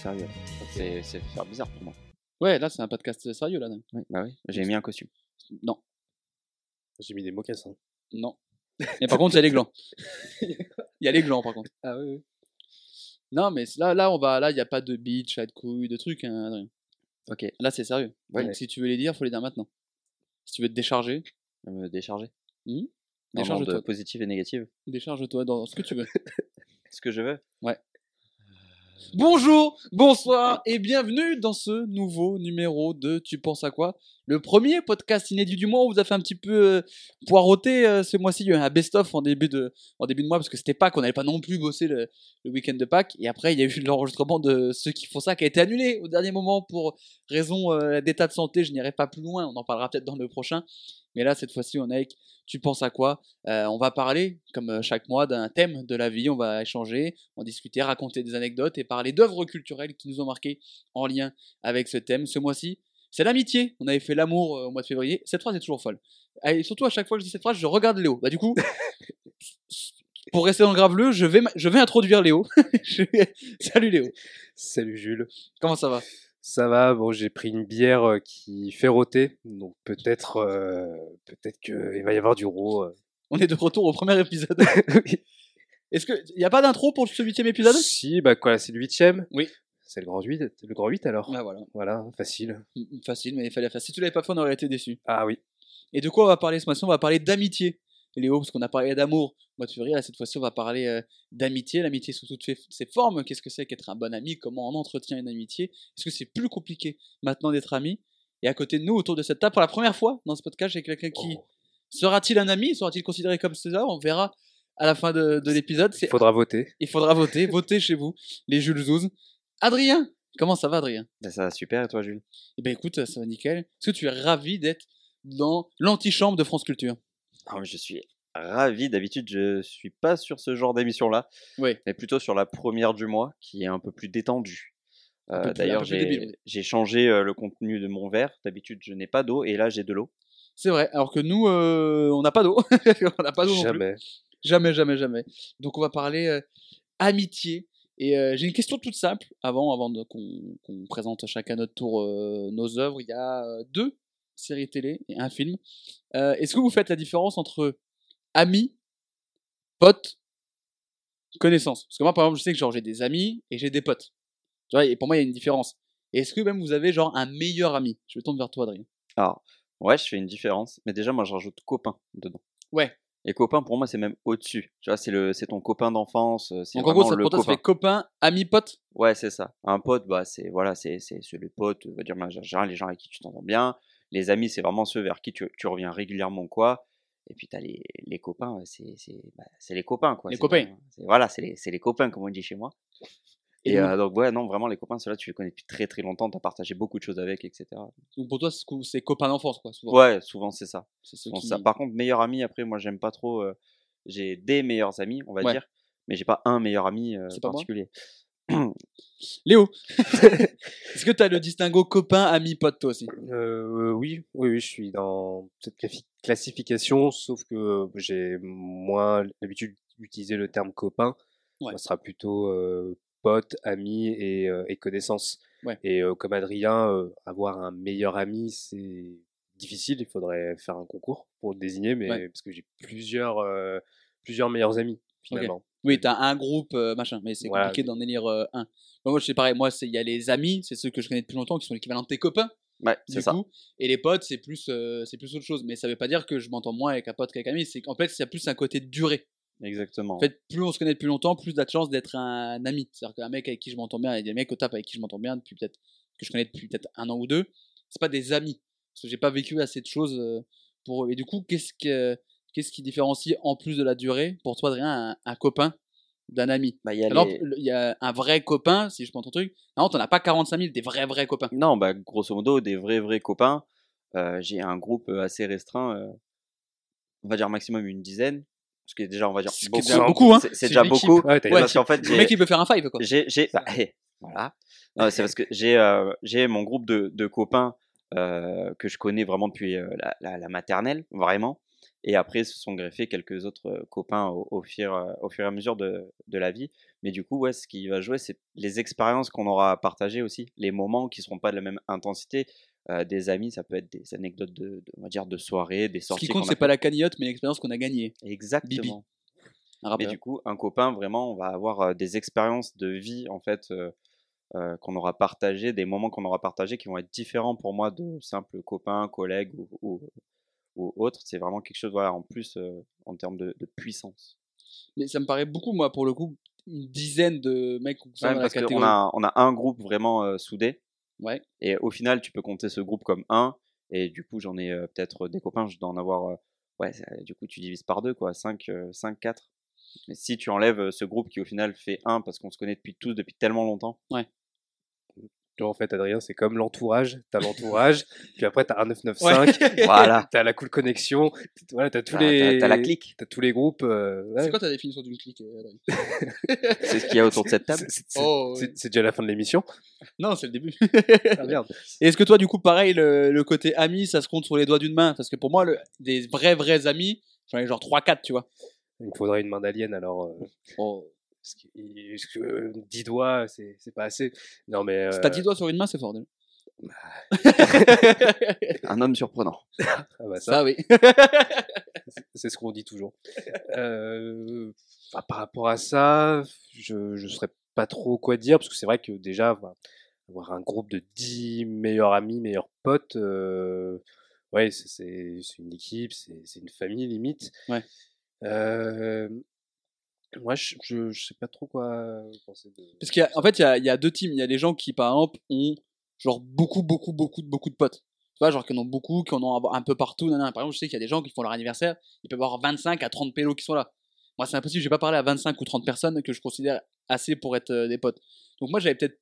sérieux. C'est c'est faire bizarre pour moi. Ouais, là, c'est un podcast sérieux, là. Oui, bah oui. J'ai mis un costume. Non, J'ai mis des mocassins. non. Mais par contre, il y a les glands. Il y a les glands, par contre. Ah oui, oui. Non, mais là, là, on va, là, il n'y a pas de bitch, pas de couilles, de trucs, hein, Adrien. Ok. Là, c'est sérieux. Ouais. Donc, si tu veux les dire, faut les dire maintenant. Si tu veux te décharger, Me décharger. hmm, En ordre décharge-toi. positive et négative. Décharge-toi dans ce que tu veux. Ce que je veux. Bonjour, bonsoir et bienvenue dans ce nouveau numéro de Tu penses à quoi? Le premier podcast inédit du mois. On vous a fait un petit peu euh, poireauter euh, ce mois-ci. Il y a eu un best-of en début de, mois parce que c'était Pâques. On n'avait pas non plus bossé le, week-end de Pâques. Et après, il y a eu l'enregistrement de ceux qui font ça qui a été annulé au dernier moment pour raison euh, d'état de santé. Je n'irai pas plus loin. On en parlera peut-être dans le prochain. Mais là, cette fois-ci, on est avec Tu penses à quoi? Euh, On va parler, comme chaque mois, d'un thème de la vie. On va échanger, en discuter, raconter des anecdotes et parler d'œuvres culturelles qui nous ont marqué en lien avec ce thème. Ce mois-ci, c'est l'amitié. On avait fait l'amour euh, au mois de février. Cette phrase est toujours folle. Et surtout, à chaque fois que je dis cette phrase, je regarde Léo. Bah, du coup, pour rester dans le graveleux, je vais, je vais introduire Léo. Je Salut Léo. Salut Jules. Comment ça va? Ça va, bon, j'ai pris une bière euh, qui fait rôter, donc peut-être euh, peut-être qu'il va y avoir du ro. euh. On est de retour au premier épisode. Est-ce que il y a pas d'intro pour ce huitième épisode? Si, bah quoi, c'est le huitième? Oui. C'est le grand 8, le grand 8 alors? Ah voilà, Voilà, facile. facile, mais il fallait faire. Si tu l'avais pas fait, on aurait été déçu. Ah oui. Et de quoi on va parler ce mois-ci On va parler d'amitié. Léo, parce qu'on a parlé d'amour au mois de février, là, cette fois-ci, on va parler euh, d'amitié. L'amitié sous toutes ses formes. Qu'est-ce que c'est qu'être un bon ami? Comment on entretient une amitié? Est-ce que c'est plus compliqué maintenant d'être ami? Et à côté de nous, autour de cette table, pour la première fois dans ce podcast, j'ai quelqu'un qui Oh, sera-t-il un ami? Sera-t-il considéré comme ça On verra à la fin de, de l'épisode. Il faudra voter. Il faudra voter. Votez chez vous, les Jules Zouz. Adrien Comment ça va, Adrien? Bah, ça va super et toi, Jules? Eh ben écoute, ça va nickel. Est-ce que tu es ravi d'être dans l'antichambre de France Culture? Ah, mais Je suis ravi. D'habitude, je suis pas sur ce genre d'émission-là, Oui. mais plutôt sur la première du mois, qui est un peu plus détendue. Euh, D'ailleurs, j'ai changé euh, le contenu de mon verre. D'habitude, je n'ai pas d'eau et là, j'ai de l'eau. C'est vrai, alors que nous, euh, on n'a pas d'eau. on n'a pas d'eau non plus. Jamais. Jamais, jamais, jamais. Donc on va parler amitié. Et euh, j'ai une question toute simple avant, avant qu'on présente chacun notre tour euh, nos œuvres. Il y a euh, deux séries télé et un film. Euh, Est-ce que vous faites la différence entre amis, potes, connaissances? Parce que moi, par exemple, je sais que genre j'ai des amis et j'ai des potes. Tu vois, et pour moi, il y a une différence. Est-ce que même vous avez genre un meilleur ami? Je me tourne vers toi, Adrien. Alors, ouais, je fais une différence, mais déjà, moi, je rajoute copain dedans. Ouais. Et copain, pour moi, c'est même au-dessus. Tu vois, c'est le, c'est ton copain d'enfance. euh, Donc en gros, ça, le pour toi, ça fait copain, ami, pote? Ouais, c'est ça. Un pote, bah, c'est voilà, c'est c'est le pote, on va dire les gens avec qui tu t'entends bien. Les amis, c'est vraiment ceux vers qui tu, tu reviens régulièrement, quoi. Et puis t'as les, les copains, c'est c'est bah, les copains, quoi. Les copains. Voilà, c'est les c'est les copains, comme on dit chez moi. Et euh, donc ouais, non, vraiment les copains, ceux-là, tu les connais depuis très très longtemps, t'as partagé beaucoup de choses avec, etc. Donc pour toi, c'est cou- c'est copain d'enfance, quoi. Souvent. Ouais, souvent c'est ça. Souvent, qui... Par contre, meilleur ami, après, moi, j'aime pas trop. euh, j'ai des meilleurs amis, on va Ouais. dire, mais j'ai pas un meilleur ami euh, particulier. Léo, est-ce que tu as le distinguo copain, ami, pote, toi aussi? Euh, oui, oui, oui, je suis dans cette classification, sauf que euh, j'ai moins l'habitude d'utiliser le terme copain. Ouais. Ça sera plutôt euh, pote, ami et, euh, et connaissance. Ouais. Et euh, comme Adrien, euh, avoir un meilleur ami, c'est difficile. Il faudrait faire un concours pour le désigner, mais Ouais. parce que j'ai plusieurs, plusieurs meilleurs amis finalement. Oui, tu as un groupe, machin, mais c'est Voilà. compliqué d'en élire un. Moi, moi, c'est pareil. Moi, c'est- il y a les amis, c'est ceux que je connais depuis longtemps, qui sont l'équivalent de tes copains, Ouais, c'est ça. coup. Et les potes, c'est plus, c'est plus autre chose. Mais ça veut pas dire que je m'entends moins avec un pote qu'avec un ami. C'est qu'en fait, il y a plus un côté de durée. Exactement. En fait, plus on se connaît depuis longtemps, plus de chance d'être un ami. C'est-à-dire qu'un mec avec qui je m'entends bien, et des mecs au tap avec qui je m'entends bien depuis peut-être que je connais depuis peut-être un an ou deux, c'est pas des amis. Parce que j'ai pas vécu assez de choses euh, pour eux. Et du coup, qu'est-ce que qu'est-ce qui différencie en plus de la durée pour toi, Adrien, un, un copain d'un ami? Bah, il y a Alors, les- le- il y a un vrai copain, si je prends ton truc. Non, t'en as pas 45 000, des vrais vrais copains. Non, bah, grosso modo, des vrais, vrais copains. Euh, j'ai un groupe euh, assez restreint, euh, on va dire maximum une dizaine. Ce qui est déjà, on va dire, Ce beaucoup. hein. C'est- déjà beaucoup. Ouais, Parce qu'en fait, Le mec, il peut faire un five, quoi. j'ai, j'ai, bah, hé, voilà. C'est parce que j'ai, euh, j'ai mon groupe de, de copains euh, que je connais vraiment depuis euh, la, la, la maternelle, vraiment. Et après, se sont greffés quelques autres copains au, au fur, au fur et à mesure de, de la vie. Mais du coup, ouais, ce qui va jouer, c'est les expériences qu'on aura partagées aussi, les moments qui seront pas de la même intensité. Euh, des amis, ça peut être des anecdotes de, de- on va dire, de soirée, des Ce sorties. qui compte, c'est pas la cagnotte, mais l'expérience qu'on a gagnée. Exactement. Mais du coup, un copain, vraiment, on va avoir euh, des expériences de vie, en fait, euh, euh, qu'on aura partagées, des moments qu'on aura partagés qui vont être différents pour moi de simples copains, collègues ou, ou, ou autres. C'est vraiment quelque chose, voilà, en plus, en termes de, de puissance. Mais ça me paraît beaucoup, moi, pour le coup, une dizaine de mecs Ouais, parce qu'on a, on a un groupe vraiment euh, soudé. Ouais. Et au final, tu peux compter ce groupe comme un. Et du coup, j'en ai euh, peut-être des copains, je dois en avoir. euh, ouais, du coup, tu divises par deux, quoi. 5, 5 4. Mais si tu enlèves ce groupe qui, au final, fait un parce qu'on se connaît depuis tous, depuis tellement longtemps. Tu vois, en fait, Adrien, c'est comme l'entourage. T'as l'entourage, puis après, t'as un 995, Voilà. t'as la cool connexion, voilà, t'as tous T'as- les. t'as- t'as la clique. T'as tous les groupes. euh, ouais. C'est quoi ta définition d'une clique, euh, Adrien C'est ce qu'il y a autour de cette table. C'est- c'est- Oh, c'est- ouais. c'est déjà la fin de l'émission. Non, c'est le début. Ah merde. Et est-ce que toi, du coup, pareil, le, le côté ami, ça se compte sur les doigts d'une main? Parce que pour moi, le- des vrais, vrais amis, j'en ai genre 3-4, tu vois. Il me faudrait une main d'alien alors. euh, Oh. Parce que, parce que, euh, 10 doigts, c'est c'est pas assez. Non, mais. Si euh, t'as 10 doigts sur une main, c'est fort. déjà. Un homme surprenant. ah bah ça, Ça, oui. c'est ce qu'on dit toujours. Euh, bah, par rapport à ça, je ne saurais pas trop quoi dire, parce que c'est vrai que déjà, bah, avoir un groupe de 10 meilleurs amis, meilleurs potes, euh, ouais, c'est- c'est c'est une équipe, c'est c'est une famille limite. Ouais. Euh, moi, je, je, sais pas trop quoi penser de. Parce qu'en en fait, il y a, y a deux teams. Il y a des gens qui, par exemple, ont genre beaucoup, beaucoup, beaucoup, beaucoup de potes. Tu vois, genre qui en ont beaucoup, qui en ont un peu partout. Par exemple, je sais qu'il y a des gens qui font leur anniversaire, ils peuvent avoir 25 à 30 pélos qui sont là. Moi, c'est impossible, je vais pas parler à 25 ou 30 personnes que je considère assez pour être euh, des potes. Donc moi, j'avais peut-être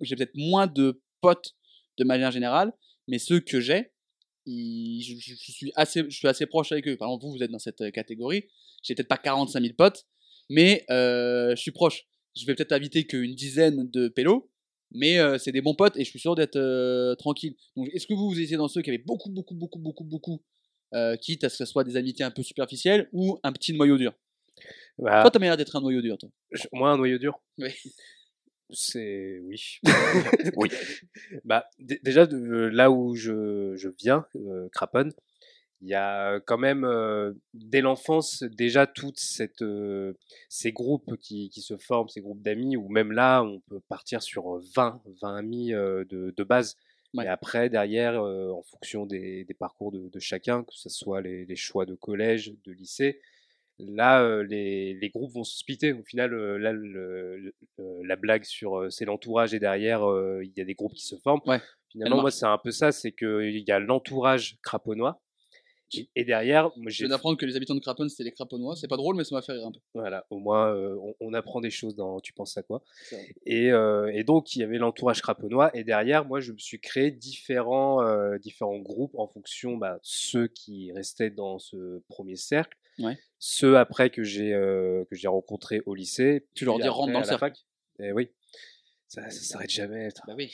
j'ai peut-être moins de potes de manière générale, mais ceux que j'ai, je- je suis assez, je suis assez proche avec eux. Par exemple, vous, vous êtes dans cette euh, catégorie. J'ai peut-être pas 45 000 potes, mais euh, je suis proche. Je vais peut-être inviter qu'une dizaine de pélos, mais euh, c'est des bons potes et je suis sûr d'être euh, tranquille. Donc, est-ce que vous, vous étiez dans ceux qui avaient beaucoup, beaucoup, beaucoup, beaucoup, beaucoup, quitte à ce que ce soit des amitiés un peu superficielles ou un petit noyau dur? Bah, Toi, t'as l'air d'être un noyau dur, toi. je- moi, un noyau dur. Oui. C'est oui. Oui. Bah dé- déjà de là où je, je viens, Craponne, il y a quand même euh, dès l'enfance déjà toutes cette euh, ces groupes qui, qui se forment, ces groupes d'amis ou même là on peut partir sur 20 20 amis euh, de, de base. Ouais. Et après derrière euh, en fonction des, des parcours de, de chacun, que ce soit les, les choix de collège, de lycée, là euh, les, les groupes vont se splitter. Au final euh, là le- le- la blague sur euh, c'est l'entourage et derrière euh, il y a des groupes qui se forment. Ouais, Finalement, moi, c'est un peu ça, c'est qu'il y a l'entourage craponnois. Et, derrière, moi, Je viens d'apprendre que les habitants de Craponne, c'était les Craponnois. C'est pas drôle, mais ça m'a fait rire un peu. voilà, au moins, euh, on, on apprend des choses dans Tu penses à quoi et, euh, et donc, il y avait l'entourage craponnois. Et derrière, moi, je me suis créé différents, euh, différents groupes en fonction bah, ceux qui restaient dans ce premier cercle, Ouais. ceux après que j'ai que j'ai rencontrés au lycée. Tu leur dis, rentre dans le cercle. fac. Et oui, ça, ça s'arrête jamais. Bah oui.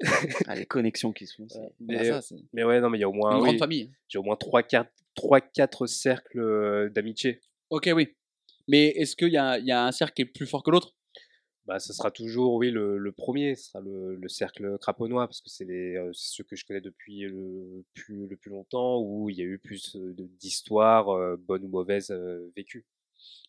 Ah, les connexions qui se font. c'est- Mais, Bah, ça, une mais ouais, non, mais il y a au moins, grande oui, famille. j'ai au moins 3-4 4 cercles euh, d'amitié. Ok, oui. Mais est-ce qu'il y a, y a un cercle qui est plus fort que l'autre? Bah, ce sera toujours, oui, le, le premier, ce sera le, le cercle craponnois, parce que c'est les, euh, ceux que je connais depuis le plus, le plus longtemps, où il y a eu plus euh, d'histoires, euh, bonnes ou mauvaises, euh, vécues.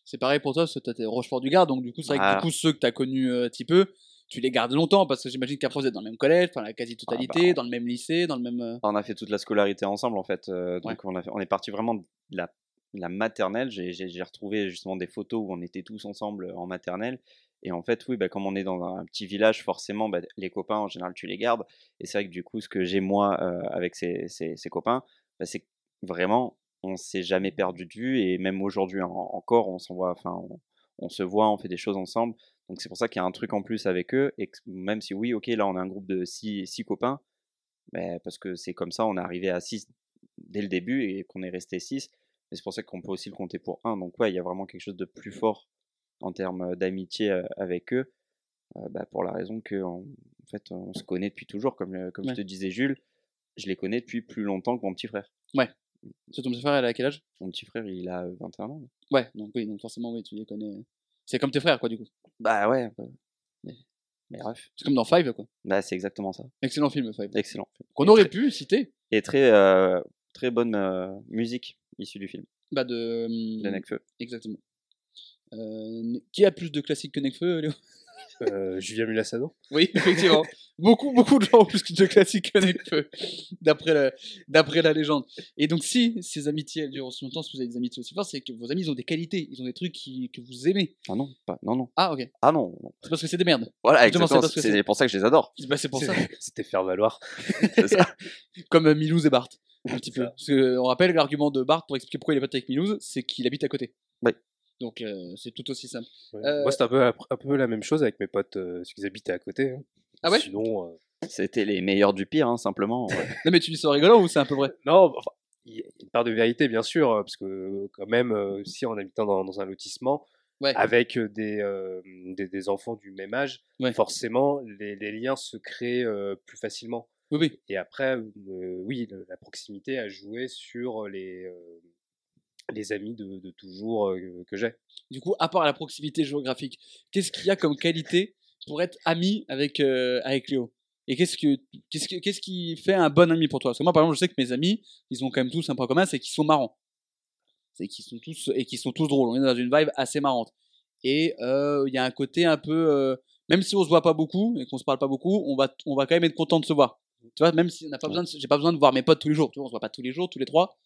C'est pareil pour toi, toi, t'es Rochefort du Gard, donc du coup, c'est vrai que du coup, ceux que t'as connus euh, un petit peu, tu les gardes longtemps, parce que j'imagine qu'après, vous êtes dans le même collège, enfin, la quasi-totalité, Ah bah, dans le même lycée, dans le même. euh, On a fait toute la scolarité ensemble en fait. euh, donc on, a fait- on est parti vraiment de la, maternelle. J'ai- retrouvé justement des photos où on était tous ensemble en maternelle. Et en fait, oui, bah, comme on est dans un petit village, forcément, bah, les copains, en général, tu les gardes. Et c'est vrai que du coup, ce que j'ai moi euh, avec ces, ces- ces copains, bah, c'est vraiment, on s'est jamais perdu de vue. Et même aujourd'hui en- encore, on s'en voit, enfin, on, on se voit, on fait des choses ensemble. Donc c'est pour ça qu'il y a un truc en plus avec eux. Et que même si oui, ok, là, on a un groupe de six, six copains, ben, parce que c'est comme ça, on est arrivé à 6 dès le début et qu'on est resté 6. Mais c'est pour ça qu'on peut aussi le compter pour 1. Donc ouais, il y a vraiment quelque chose de plus fort en termes d'amitié euh, avec eux, euh, bah, pour la raison que en fait, on se connaît depuis toujours. Comme, euh, comme Ouais. je te disais, Jules, je les connais depuis plus longtemps que mon petit frère. Ouais. C'est ton petit frère, elle a quel âge? Mon petit frère, il a 21 ans. Ouais, donc oui, donc forcément, oui, tu les connais. C'est comme tes frères, quoi, du coup. Bah ouais. Mais, mais bref. C'est comme dans Five, quoi. Bah c'est exactement ça. Excellent film, Five. Excellent. Qu'on aurait pu citer. Et très, euh, très bonne euh, musique issue du film Bah, de. de Necfeu. Exactement. Euh, qui a plus de classiques que Necfeu, Léo? Euh, Julien Mulassado Oui, effectivement. beaucoup, beaucoup de gens ont plus de classiques que Necfeu, d'après la, d'après la légende. Et donc, si ces amitiés elles durent aussi longtemps, si vous avez des amitiés aussi fortes, c'est que vos amis ils ont des qualités, ils ont des trucs qui, que vous aimez. Ah non, pas, non, non. Ah, ok. Ah non, non. C'est parce que c'est des merdes. Voilà, Justement, c'est exactement. pour ça que je les adore. Bah, c'est pour ça. C'était faire valoir. C'est ça. Comme euh, Milouz et Bart. Un petit peu. Parce que, on rappelle l'argument de Bart pour expliquer pourquoi il est pote avec Milouz, c'est qu'il habite à côté. Oui. Donc, euh, c'est tout aussi simple. Ouais. Euh, Moi, c'était un peu, un peu la même chose avec mes potes, euh, parce qu'ils habitaient à côté. hein. Ah ouais? Sinon, euh, C'était les meilleurs du pire, hein, simplement. ouais. Non, mais tu dis ça en rigolant ou c'est un peu vrai? Non, enfin, il y a une part de vérité, bien sûr, euh, parce que quand même, euh, si en habitant dans, dans un lotissement, Ouais. avec des, euh, des, des enfants du même âge, Ouais. forcément, les, les liens se créent euh, plus facilement. Oui, oui. Et après, euh, oui, la proximité a joué sur les, euh, les amis de, de toujours euh, que j'ai. Du coup, à part la proximité géographique, qu'est-ce qu'il y a comme qualité pour être ami avec, euh, avec Léo? Et qu'est-ce, que, qu'est-ce, que, qu'est-ce qui fait un bon ami pour toi? Parce que moi, par exemple, je sais que mes amis, ils ont quand même tous un point commun, c'est qu'ils sont marrants. C'est qu'ils sont tous, et qu'ils sont tous drôles. On est dans une vibe assez marrante. Et euh, il y a un côté un peu. même si on se voit pas beaucoup et qu'on se parle pas beaucoup, on va, on va quand même être content de se voir. Tu vois, même si on n'a pas besoin, de- j'ai pas besoin de voir mes potes tous les jours. Tu vois, on se voit pas tous les jours, tous les trois,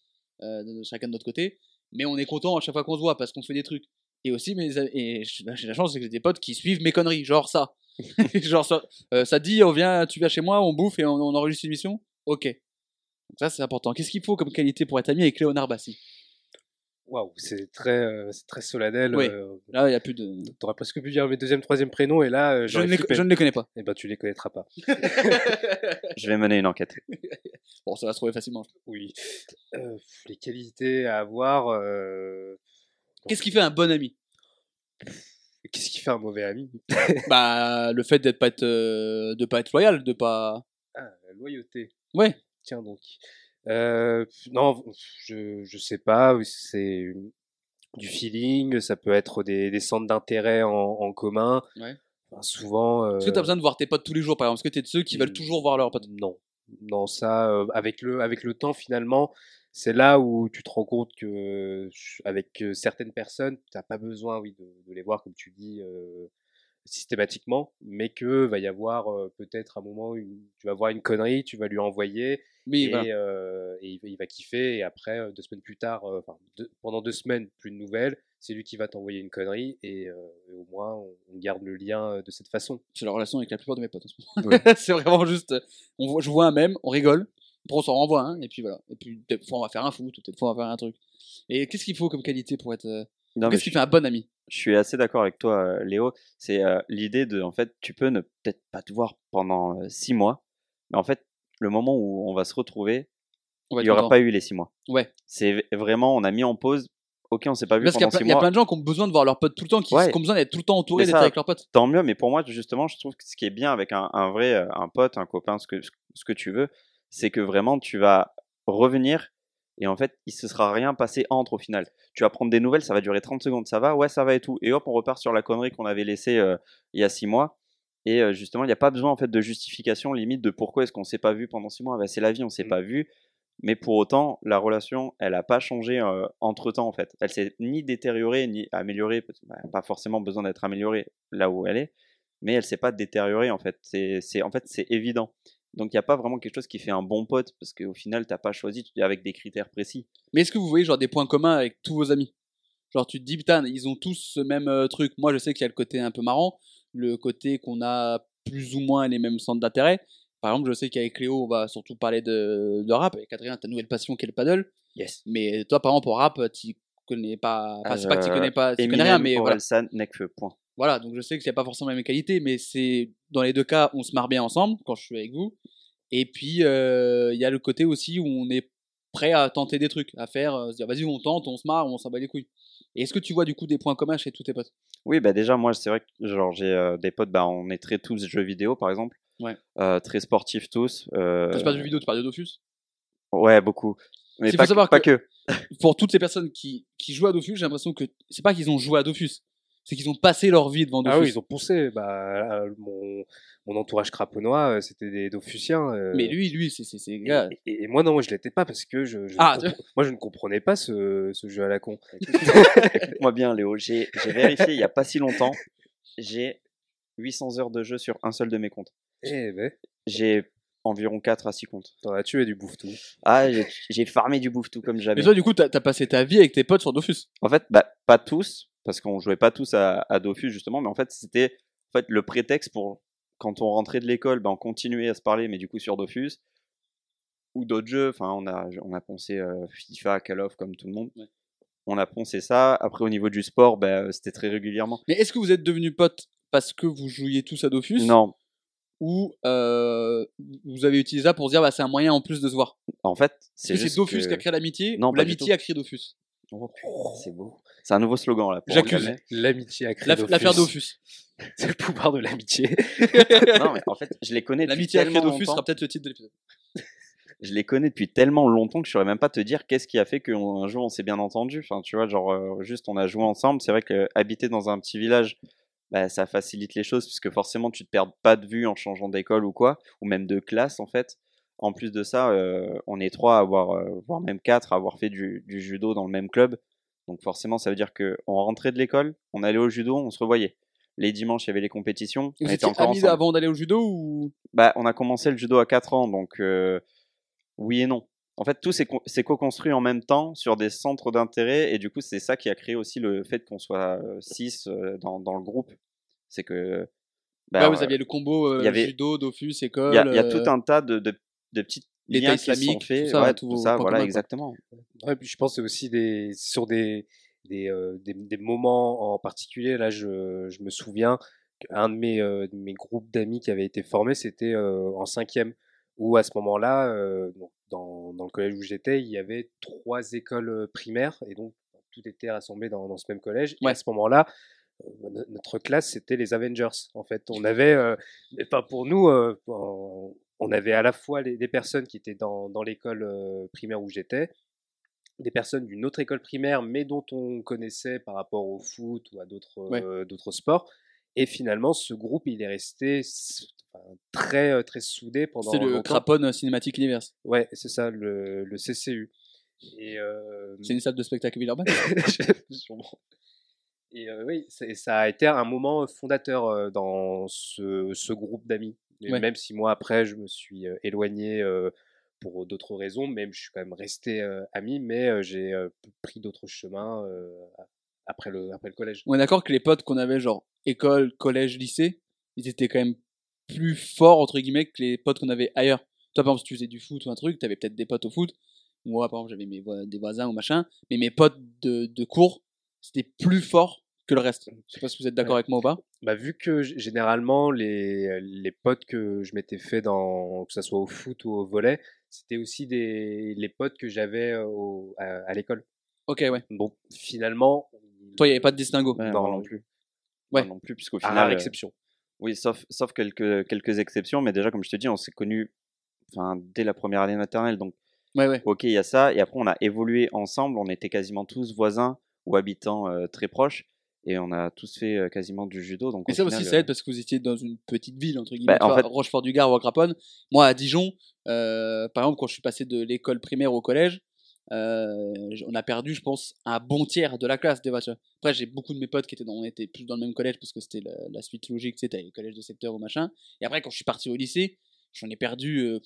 de- de chacun de notre côté. Mais on est content à chaque fois qu'on se voit parce qu'on se fait des trucs. Et aussi, mes, et j'ai j'ai la chance, c'est que j'ai des potes qui suivent mes conneries, genre ça. genre ça, euh, ça dit, on vient, tu viens chez moi, on bouffe et on, on enregistre une émission. Ok. Donc ça, c'est important. Qu'est-ce qu'il faut comme qualité pour être ami avec Léonard Bassi? Waouh, c'est très, euh, c'est très solennel. Oui. euh, Là, il n'y a plus de. T'aurais presque pu dire mes deuxième, troisième prénoms, et là, euh, Je j'aurais ne, les, flippé. je ne les connais pas. Eh ben, tu les connaîtras pas. Je vais mener une enquête. Bon, ça va se trouver facilement. Oui. Euh, les qualités à avoir. euh, Qu'est-ce qui fait un bon ami? Qu'est-ce qui fait un mauvais ami? Bah, le fait d'être pas être, euh, de pas être loyal, de pas. Ah, la loyauté. Ouais. Tiens donc. Euh, non, je, je sais pas. C'est du feeling. Ça peut être des, des centres d'intérêt en, en commun. Ouais. Enfin, souvent. Est-ce que tu as euh, besoin de voir tes potes tous les jours, par exemple? Est-ce que tu es de ceux qui veulent toujours voir leurs potes? Non, non, ça, euh, avec le, avec le temps, finalement, c'est là où tu te rends compte que, avec euh, certaines personnes, tu n'as pas besoin, oui, de, de les voir, comme tu dis, systématiquement, mais que va y avoir euh, peut-être un moment où une- tu vas voir une connerie, tu vas lui envoyer, et, euh, et il, va- il va kiffer, et après, euh, deux semaines plus tard, euh, enfin, deux- pendant deux semaines, plus de nouvelles, c'est lui qui va t'envoyer une connerie, et, et au moins, on, on garde le lien de cette façon. C'est la relation avec la plupart de mes potes en ce moment. c'est vraiment juste. On voit, je vois un mème, on rigole, on s'en renvoie un, et puis voilà. Et puis des fois on va faire un foot, peut-être fois on va faire un truc. Et qu'est-ce qu'il faut comme qualité pour être. Qu'est-ce qui fait un bon ami? je suis assez d'accord avec toi, euh, Léo. C'est euh, l'idée de, en fait, tu peux ne peut-être pas te voir pendant euh, six mois, mais en fait, le moment où on va se retrouver, il n'y aura content. pas eu les six mois. Ouais. C'est vraiment, on a mis en pause. Ok, on s'est pas vu Parce pendant six il y a mois. plein de gens qui ont besoin de voir leurs potes tout le temps, qui, Ouais. qui ont besoin d'être tout le temps entourés, d'être avec leurs potes. Tant mieux, mais pour moi, justement, je trouve que ce qui est bien avec un, un vrai, un pote, un copain, ce que, ce que tu veux, c'est que vraiment, tu vas revenir et en fait, il se sera rien passé entre au final. Tu vas prendre des nouvelles, ça va durer 30 secondes, ça va, ouais, ça va et tout. Et hop, on repart sur la connerie qu'on avait laissée euh, il y a six mois. Et euh, justement, il n'y a pas besoin en fait de justification limite de pourquoi est-ce qu'on s'est pas vu pendant six mois. Bah, c'est la vie, on s'est Mm. pas vu. Mais pour autant, la relation, elle n'a pas changé entre temps en fait. Elle s'est ni détériorée ni améliorée. parce que, bah, pas forcément besoin d'être améliorée là où elle est, mais elle s'est pas détériorée en fait. C'est en fait c'est évident. Donc il n'y a pas vraiment quelque chose qui fait un bon pote parce qu'au final t'as pas choisi avec des critères précis. Mais est-ce que vous voyez genre des points communs avec tous vos amis? Genre tu te dis putain, ils ont tous ce même euh, truc. Moi je sais qu'il y a le côté un peu marrant, le côté qu'on a plus ou moins les mêmes centres d'intérêt. Par exemple, je sais qu'avec Cléo, on va surtout parler de, de rap. Avec Adrien, ta nouvelle passion qui est le paddle. Yes. Mais toi, par exemple, au rap, tu connais pas. Enfin, c'est pas que tu Euh, connais pas, tu connais rien, mais voilà. Orelsan, Nekfeu, point. Voilà, donc je sais n'y a pas forcément la même qualité, mais c'est dans les deux cas, on se marre bien ensemble quand je suis avec vous. Et puis, euh, il y a le côté aussi où on est prêt à tenter des trucs, à faire, euh, se dire vas-y, on tente, on se marre, on s'en bat les couilles. Et est-ce que tu vois du coup des points communs chez tous tes potes? Oui, bah déjà, moi, c'est vrai que genre, j'ai euh, des potes, bah, on est très tous jeux vidéo, par exemple. Ouais. Très sportifs tous. euh, Quand tu parles de jeux vidéo, tu parles de Dofus? Ouais, beaucoup. Mais pas, faut savoir pas que- que. Pour toutes les personnes qui, qui jouent à Dofus, j'ai l'impression que c'est pas qu'ils ont joué à Dofus, c'est qu'ils ont passé leur vie devant Dofus. Ah oui, ils ont poussé. Bah, euh, mon, mon entourage craponnois, euh, c'était des Dophusiens. euh, Mais lui, lui, c'est c'est- c'est et, gars. et- et moi, non, moi, je l'étais pas parce que je, Ah, compre- moi, je ne comprenais pas ce, ce jeu à la con. Écoute-moi bien, Léo. J'ai j'ai vérifié il y a pas si longtemps. J'ai 800 heures de jeu sur un seul de mes comptes. Eh ben, J'ai environ 4 à 6 comptes. t'en as tué du bouffe-tout. Ah, j'ai- j'ai farmé du bouffe tout comme jamais. Mais toi, du coup, t'as as passé ta vie avec tes potes sur Dofus. En fait, bah, pas tous, parce qu'on jouait pas tous à, à Dofus justement, mais en fait, c'était en fait, le prétexte pour quand on rentrait de l'école, bah, on continuait à se parler, mais du coup sur Dofus ou d'autres jeux. Enfin, on a, on a poncé euh, FIFA, Call of comme tout le monde. Ouais. On a poncé ça. Après, au niveau du sport, bah, c'était très régulièrement. Mais est-ce que vous êtes devenus potes parce que vous jouiez tous à Dofus? Non, Ou euh, vous avez utilisé ça pour dire bah, c'est un moyen en plus de se voir? En fait, c'est Dofus que- qui a créé l'amitié Non, l'amitié a créé Dofus Oh, c'est beau. C'est un nouveau slogan là. pour J'accuse. L'amitié a créé La- Dofus. L'affaire Dofus. C'est le pouvoir de l'amitié. non, mais en fait, je les connais depuis L'amitié a créé tellement Dofus longtemps. sera peut-être le titre de l'épisode. je les connais depuis tellement longtemps que je saurais même pas te dire qu'est-ce qui a fait qu'un jour on s'est bien entendu. Enfin, tu vois, genre euh, juste on a joué ensemble. C'est vrai que habiter dans un petit village, bah, ça facilite les choses puisque forcément tu te perds pas de vue en changeant d'école ou quoi, ou même de classe en fait. En plus de ça, euh, on est trois à avoir, euh, voire même quatre, à avoir fait du, du judo dans le même club. Donc forcément, ça veut dire que on rentrait de l'école, on allait au judo, on se revoyait. Les dimanches, il y avait les compétitions. Et on Vous était étiez encore amis ensemble. avant d'aller au judo ou? Bah, on a commencé le judo à 4 ans, donc euh, oui et non. En fait, tout s'est co- s'est co-construit en même temps sur des centres d'intérêt, et du coup, c'est ça qui a créé aussi le fait qu'on soit 6 dans, dans le groupe. C'est que. bah, Ouais, vous aviez le combo euh, il y avait- judo, Dofus, école. Il y a, il y a euh, tout un tas de, de, de petits l'État islamique, faits. tout ça, ouais, tout ça, voilà, exactement. Ouais, puis je pense c'est aussi des, sur des, des, euh, des, des moments en particulier. Là, je, je me souviens qu'un de mes, euh, de mes groupes d'amis qui avait été formé, c'était euh, en cinquième, où à ce moment-là, euh, dans, dans le collège où j'étais, il y avait trois écoles primaires, et donc tout était rassemblé dans, dans ce même collège. Et à ce moment-là, no- notre classe, c'était les Avengers. En fait, on avait, euh, mais pas pour nous, euh, on on avait à la fois les, des personnes qui étaient dans, dans l'école euh, primaire où j'étais, des personnes d'une autre école primaire, mais dont on connaissait par rapport au foot ou à d'autres Ouais. euh, d'autres sports. Et finalement, ce groupe, il est resté très euh, très soudé pendant C'est le. Craponne Cinematic Universe. Ouais, c'est ça, le, le CCU. Euh, C'est une salle de spectacle Villeurbanne. Et euh, oui, ça a été un moment fondateur dans ce, ce groupe d'amis. Et Ouais. Même si moi, après, je me suis éloigné euh, pour d'autres raisons, même je suis quand même resté euh, ami, mais euh, j'ai euh, pris d'autres chemins euh, après, le, après le collège. On est d'accord que les potes qu'on avait, genre école, collège, lycée, ils étaient quand même plus forts, entre guillemets, que les potes qu'on avait ailleurs. Toi, par exemple, si tu faisais du foot ou un truc, t'avais peut-être des potes au foot. Moi, par exemple, j'avais mes des voisins ou machin. Mais mes potes de, de cours, c'était plus fort que le reste. Je sais pas si vous êtes d'accord Ouais. avec moi ou pas. Bah, vu que généralement, les, les potes que je m'étais fait, dans, que ce soit au foot ou au volet, c'était aussi des, les potes que j'avais à, à l'école. Ok, ouais. Donc finalement. Toi, il n'y avait pas de distinguo. Ouais, non, non non plus. Ouais. non plus, puisqu'au final. rare euh, exception. Oui, sauf, sauf quelques, quelques exceptions, mais déjà, comme je te dis, on s'est connus enfin, dès la première année maternelle. Donc, Ouais, ouais. ok, il y a ça. Et après, on a évolué ensemble. On était quasiment tous voisins ou habitants euh, très proches. Et on a tous fait euh, quasiment du judo. Donc, Et ça final, aussi, ça euh, aide parce que vous étiez dans une petite ville, entre guillemets, Bah, en fait- Rochefort-du-Gard ou à Craponne. Moi, à Dijon, euh, par exemple, quand je suis passé de l'école primaire au collège, euh, on a perdu, je pense, un bon tiers de la classe des voitures. Après, j'ai beaucoup de mes potes qui étaient dans, on était plus dans le même collège parce que c'était la, la suite logique, tu sais, t'avais les collèges de secteur ou machin. Et après, quand je suis parti au lycée, j'en ai perdu, euh,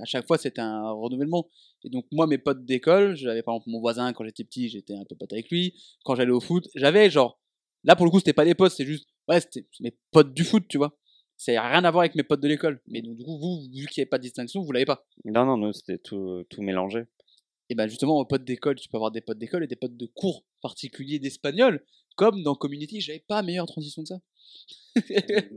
à chaque fois, c'était un renouvellement. Et donc, moi, mes potes d'école, j'avais par exemple mon voisin, quand j'étais petit, j'étais un peu pote avec lui. Quand j'allais au foot, j'avais genre, là, pour le coup, c'était pas des potes, c'est juste, ouais, c'était mes potes du foot, tu vois. Ça n'a rien à voir avec mes potes de l'école. Mais donc, du coup, vous, vu qu'il n'y avait pas de distinction, vous l'avez pas. Non, non, nous, c'était tout, tout mélangé. Et ben justement, aux potes d'école, tu peux avoir des potes d'école et des potes de cours particuliers d'espagnol. Comme dans Community, j'avais pas meilleure transition que ça.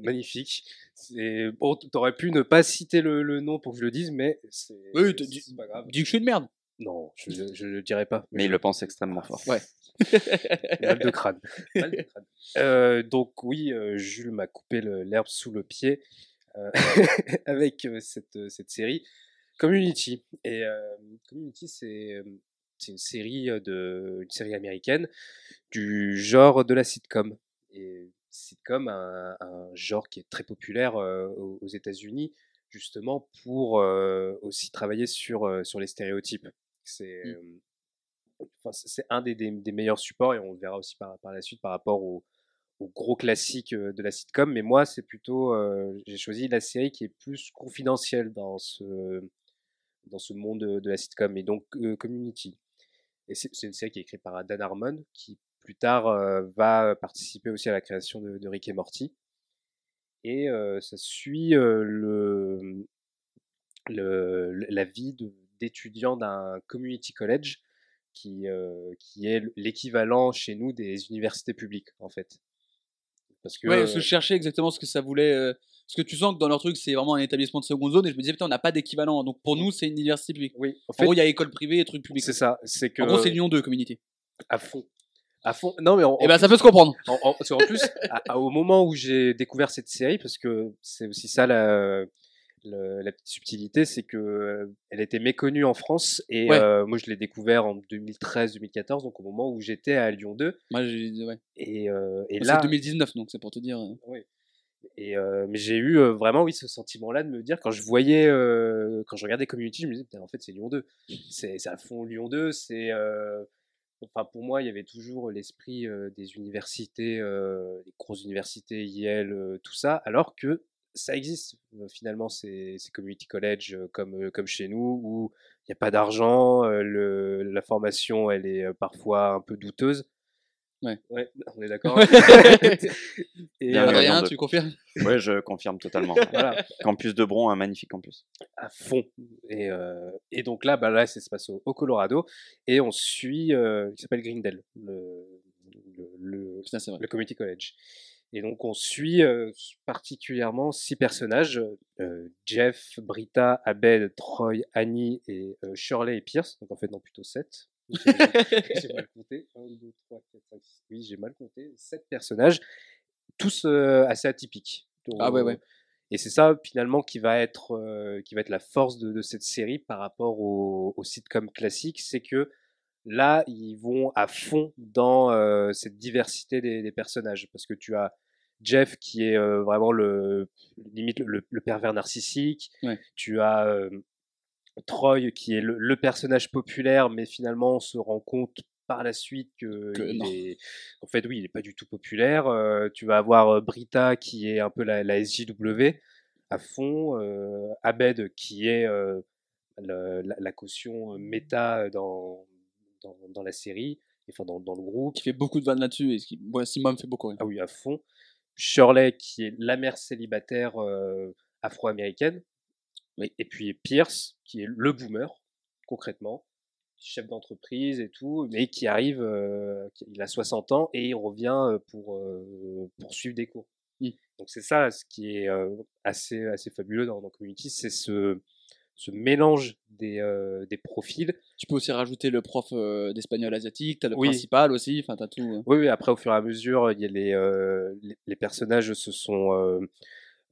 Magnifique. C'est- Bon, t'aurais pu ne pas citer le, le nom pour que je le dise, mais c'est Oui, pas grave. Dis que je suis une merde. Non, je ne le dirai pas. Mais il le pense extrêmement fort. Ouais. Mal de crâne. Mal de crâne. Euh, donc oui, euh, Jules m'a coupé le- l'herbe sous le pied euh, avec euh, cette, euh, cette série. Community. Et Community, c'est c'est une série de une série américaine du genre de la sitcom. Et sitcom, un, un genre qui est très populaire aux États-Unis, justement pour aussi travailler sur sur les stéréotypes. C'est mmh. enfin, un des, des, des, meilleurs supports et on le verra aussi par, par la suite par rapport au, au gros classique de la sitcom. Mais moi, c'est plutôt j'ai choisi la série qui est plus confidentielle dans ce dans ce monde de, la sitcom et donc Community. Et c'est une série qui est écrite par Dan Harmon, qui plus tard euh, va participer aussi à la création de, Rick et Morty. Et euh, ça suit euh, le, le, la vie d'étudiants d'un community college qui, qui est l'équivalent chez nous des universités publiques, en fait. Parce que, ouais, parce que je cherchais exactement ce que ça voulait. parce que tu sens que dans leur truc, c'est vraiment un établissement de seconde zone. Et je me disais, putain, on n'a pas d'équivalent. Donc pour nous, c'est une université publique. Oui. En, fait, gros, il y a école privée et trucs publics. C'est ça. C'est que. En gros, c'est Lyon 2, community. À fond. À fond. Non, mais. En, eh ben, ça peut se comprendre. En, en, en plus, au moment où j'ai découvert cette série, parce que c'est aussi ça la la petite subtilité, c'est que euh, elle était méconnue en France et euh, moi je l'ai découvert en 2013-2014, donc au moment où j'étais à Lyon 2. Moi, j'ai, ouais. Et, euh, et là, c'est 2019, donc c'est pour te dire. Oui. Et mais j'ai eu vraiment oui ce sentiment-là de me dire quand je voyais quand je regardais Community, je me disais en fait c'est Lyon 2, c'est, c'est à fond Lyon 2, c'est enfin pour moi il y avait toujours l'esprit des universités, les grosses universités Yale, tout ça, alors que ça existe finalement ces, ces community college comme comme chez nous où il n'y a pas d'argent, la formation elle est parfois un peu douteuse. Ouais. ouais on est d'accord. et euh, rien, tu confirmes? Oui, je confirme totalement. voilà. Campus de Bron, un magnifique campus. À fond. Et, euh, et donc là, bah là, ça se passe au, au Colorado et on suit, euh, qui s'appelle Greendale, le, le, le, le community college. Et donc on suit euh, particulièrement six personnages euh, Jeff, Brita, Abed, Troy, Annie et euh, Shirley et Pierce. Donc en fait non plutôt sept. j'ai mal compté. 1, 2, 3, 4, 5, 6. Oui, j'ai mal compté. Sept personnages, tous assez atypiques. Donc, ah ouais ouais. Et c'est ça finalement qui va être qui va être la force de, de cette série par rapport au, au sitcom classique, c'est que Là, ils vont à fond dans euh, cette diversité des, des, personnages parce que tu as Jeff qui est euh, vraiment le limite le, le pervers narcissique. Ouais. Tu as euh, Troy qui est le, le, personnage populaire, mais finalement on se rend compte par la suite que, que il est, en fait oui, il est pas du tout populaire. Euh, tu vas avoir Brita qui est un peu la, la SJW à fond, Abed qui est la, la, caution méta dans dans, dans la série, enfin dans, dans, le groupe. Qui fait beaucoup de vannes là-dessus et ce qui, moi, Simon me fait beaucoup. Ah oui, à fond. Shirley, qui est la mère célibataire euh, afro-américaine. Oui. Et puis Pierce, qui est le boomer, concrètement, chef d'entreprise et tout, mais qui arrive, euh, il a 60 ans et il revient euh, pour, euh, pour suivre des cours. Oui. Donc c'est ça ce qui est euh, assez, assez fabuleux dans, dans Community, c'est ce, ce mélange des, euh, des profils. Tu peux aussi rajouter le prof euh, d'espagnol asiatique, tu as le principal aussi, enfin tu as tout. Hein. Oui, oui, après au fur et à mesure, y a les, euh, les, personnages se sont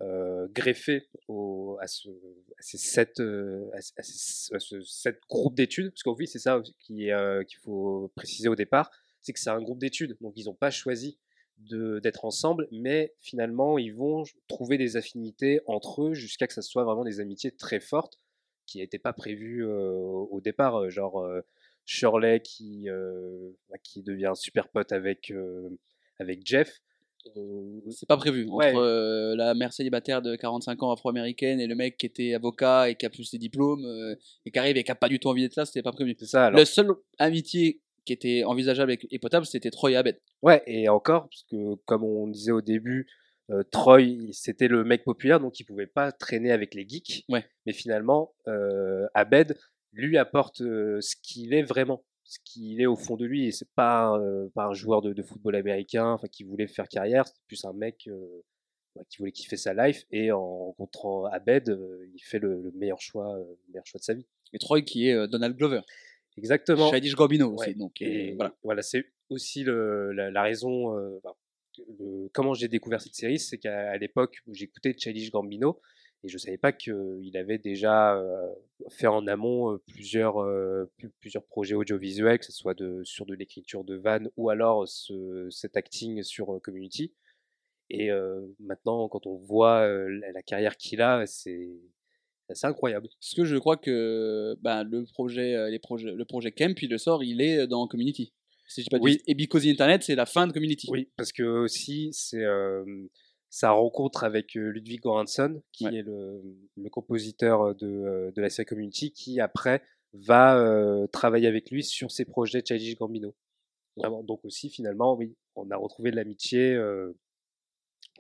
euh, euh, greffés au, à, ce, à, ces sept, à, ces, à ce groupes d'études, parce qu'en fait c'est ça qu'il faut préciser au départ, c'est que c'est un groupe d'études, donc ils n'ont pas choisi d'être ensemble, mais finalement ils vont trouver des affinités entre eux jusqu'à que ça soit vraiment des amitiés très fortes qui n'était pas prévu au départ, genre Shirley qui bah, qui devient super pote avec avec Jeff. C'est pas prévu. Entre la mère célibataire de 45 ans afro-américaine et le mec qui était avocat et qui a plus ses diplômes et qui arrive et qui a pas du tout envie d'être là, c'était pas prévu. C'est ça. Alors... Le seul amitié qui était envisageable et potable, c'était Troy Abed. Ouais, et encore, parce que comme on disait au début, euh, Troy, c'était le mec populaire, donc il pouvait pas traîner avec les geeks. Ouais. Mais finalement, euh, Abed lui apporte euh, ce qu'il est vraiment, ce qu'il est au fond de lui. Et c'est pas euh, pas un joueur de, de, football américain, enfin qui voulait faire carrière. C'est plus un mec euh, qui voulait kiffer sa life. Et en rencontrant Abed, il fait le, le meilleur choix, le meilleur choix de sa vie. Et Troy qui est Donald Glover. Exactement. Childish Gambino ouais. aussi. Donc et voilà. Voilà, c'est aussi le, la, la raison. Enfin, comment j'ai découvert cette série, c'est qu'à l'époque où j'écoutais Childish Gambino, Et je savais pas qu'il avait déjà fait en amont plusieurs, plusieurs projets audiovisuels, que ce soit de, sur de l'écriture de vannes ou alors ce, cet acting sur Community. Et maintenant, quand on voit la, la carrière qu'il a, c'est c'est incroyable. Parce que je crois que ben, le, projet, les projets, le projet Camp, il le sort, il est dans Community. Si je dis pas de Oui. Et Because the Internet, c'est la fin de Community. Oui, parce que aussi, c'est euh, sa rencontre avec euh, Ludwig Göransson, qui Ouais. est le, le compositeur de, euh, de la série Community, qui après va euh, travailler avec lui sur ses projets Childish Gambino. Vraiment, donc aussi, finalement, oui, on a retrouvé de l'amitié euh,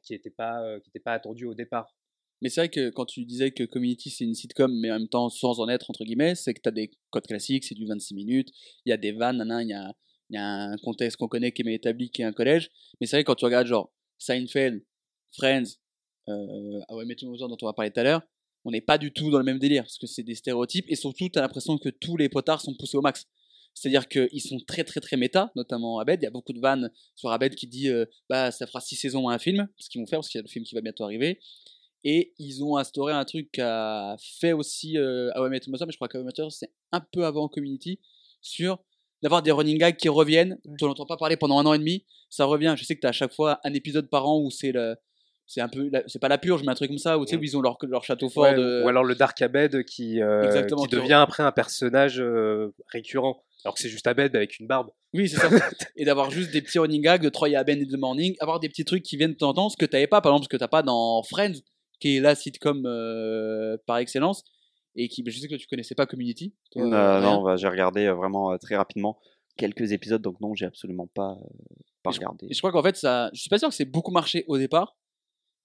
qui n'était pas, euh, qui était pas attendue au départ. Mais c'est vrai que quand tu disais que Community c'est une sitcom, mais en même temps sans en être, entre guillemets, c'est que tu as des codes classiques, c'est du 26 minutes, il y a des vannes, il y a, il y a un contexte qu'on connaît qui est bien établi, qui est un collège. Mais c'est vrai que quand tu regardes genre Seinfeld, Friends, euh, ah ouais, Met Your Mother dont on va parler tout à l'heure, on n'est pas du tout dans le même délire, parce que c'est des stéréotypes, et surtout tu as l'impression que tous les potards sont poussés au max. C'est-à-dire qu'ils sont très très très méta, notamment Abed. Il y a beaucoup de vannes sur Abed qui dit euh, bah ça fera six saisons à un film, ce qu'ils vont faire parce qu'il y a le film qui va bientôt arriver. Et ils ont instauré un truc qu'a fait aussi euh, Mother, mais je crois Mother, c'est un peu avant Community, sur d'avoir des running gags qui reviennent. Tu n'entends pas parler pendant un an et demi, ça revient. Je sais que tu as à chaque fois un épisode par an où c'est le. C'est un peu, c'est pas la purge, mais un truc comme ça où tu sais Ouais. où ils ont leur, leur château fort Ouais, de. Ou alors le Dark Abed qui, euh, qui devient après un personnage euh, récurrent. Alors que c'est juste Abed avec une barbe. Oui, c'est ça. et d'avoir juste des petits running gags de Troy Aben in the Morning, avoir des petits trucs qui viennent de temps en temps, ce que t'avais pas, par exemple, ce que t'as pas dans Friends, qui est la sitcom euh, par excellence, et qui, je sais que tu connaissais pas Community. toi, Euh, euh, non, bah, j'ai regardé euh, vraiment euh, très rapidement quelques épisodes, donc non, j'ai absolument pas, euh, pas Et je- regardé. Et je crois qu'en fait, ça, je suis pas sûr que c'est beaucoup marché au départ,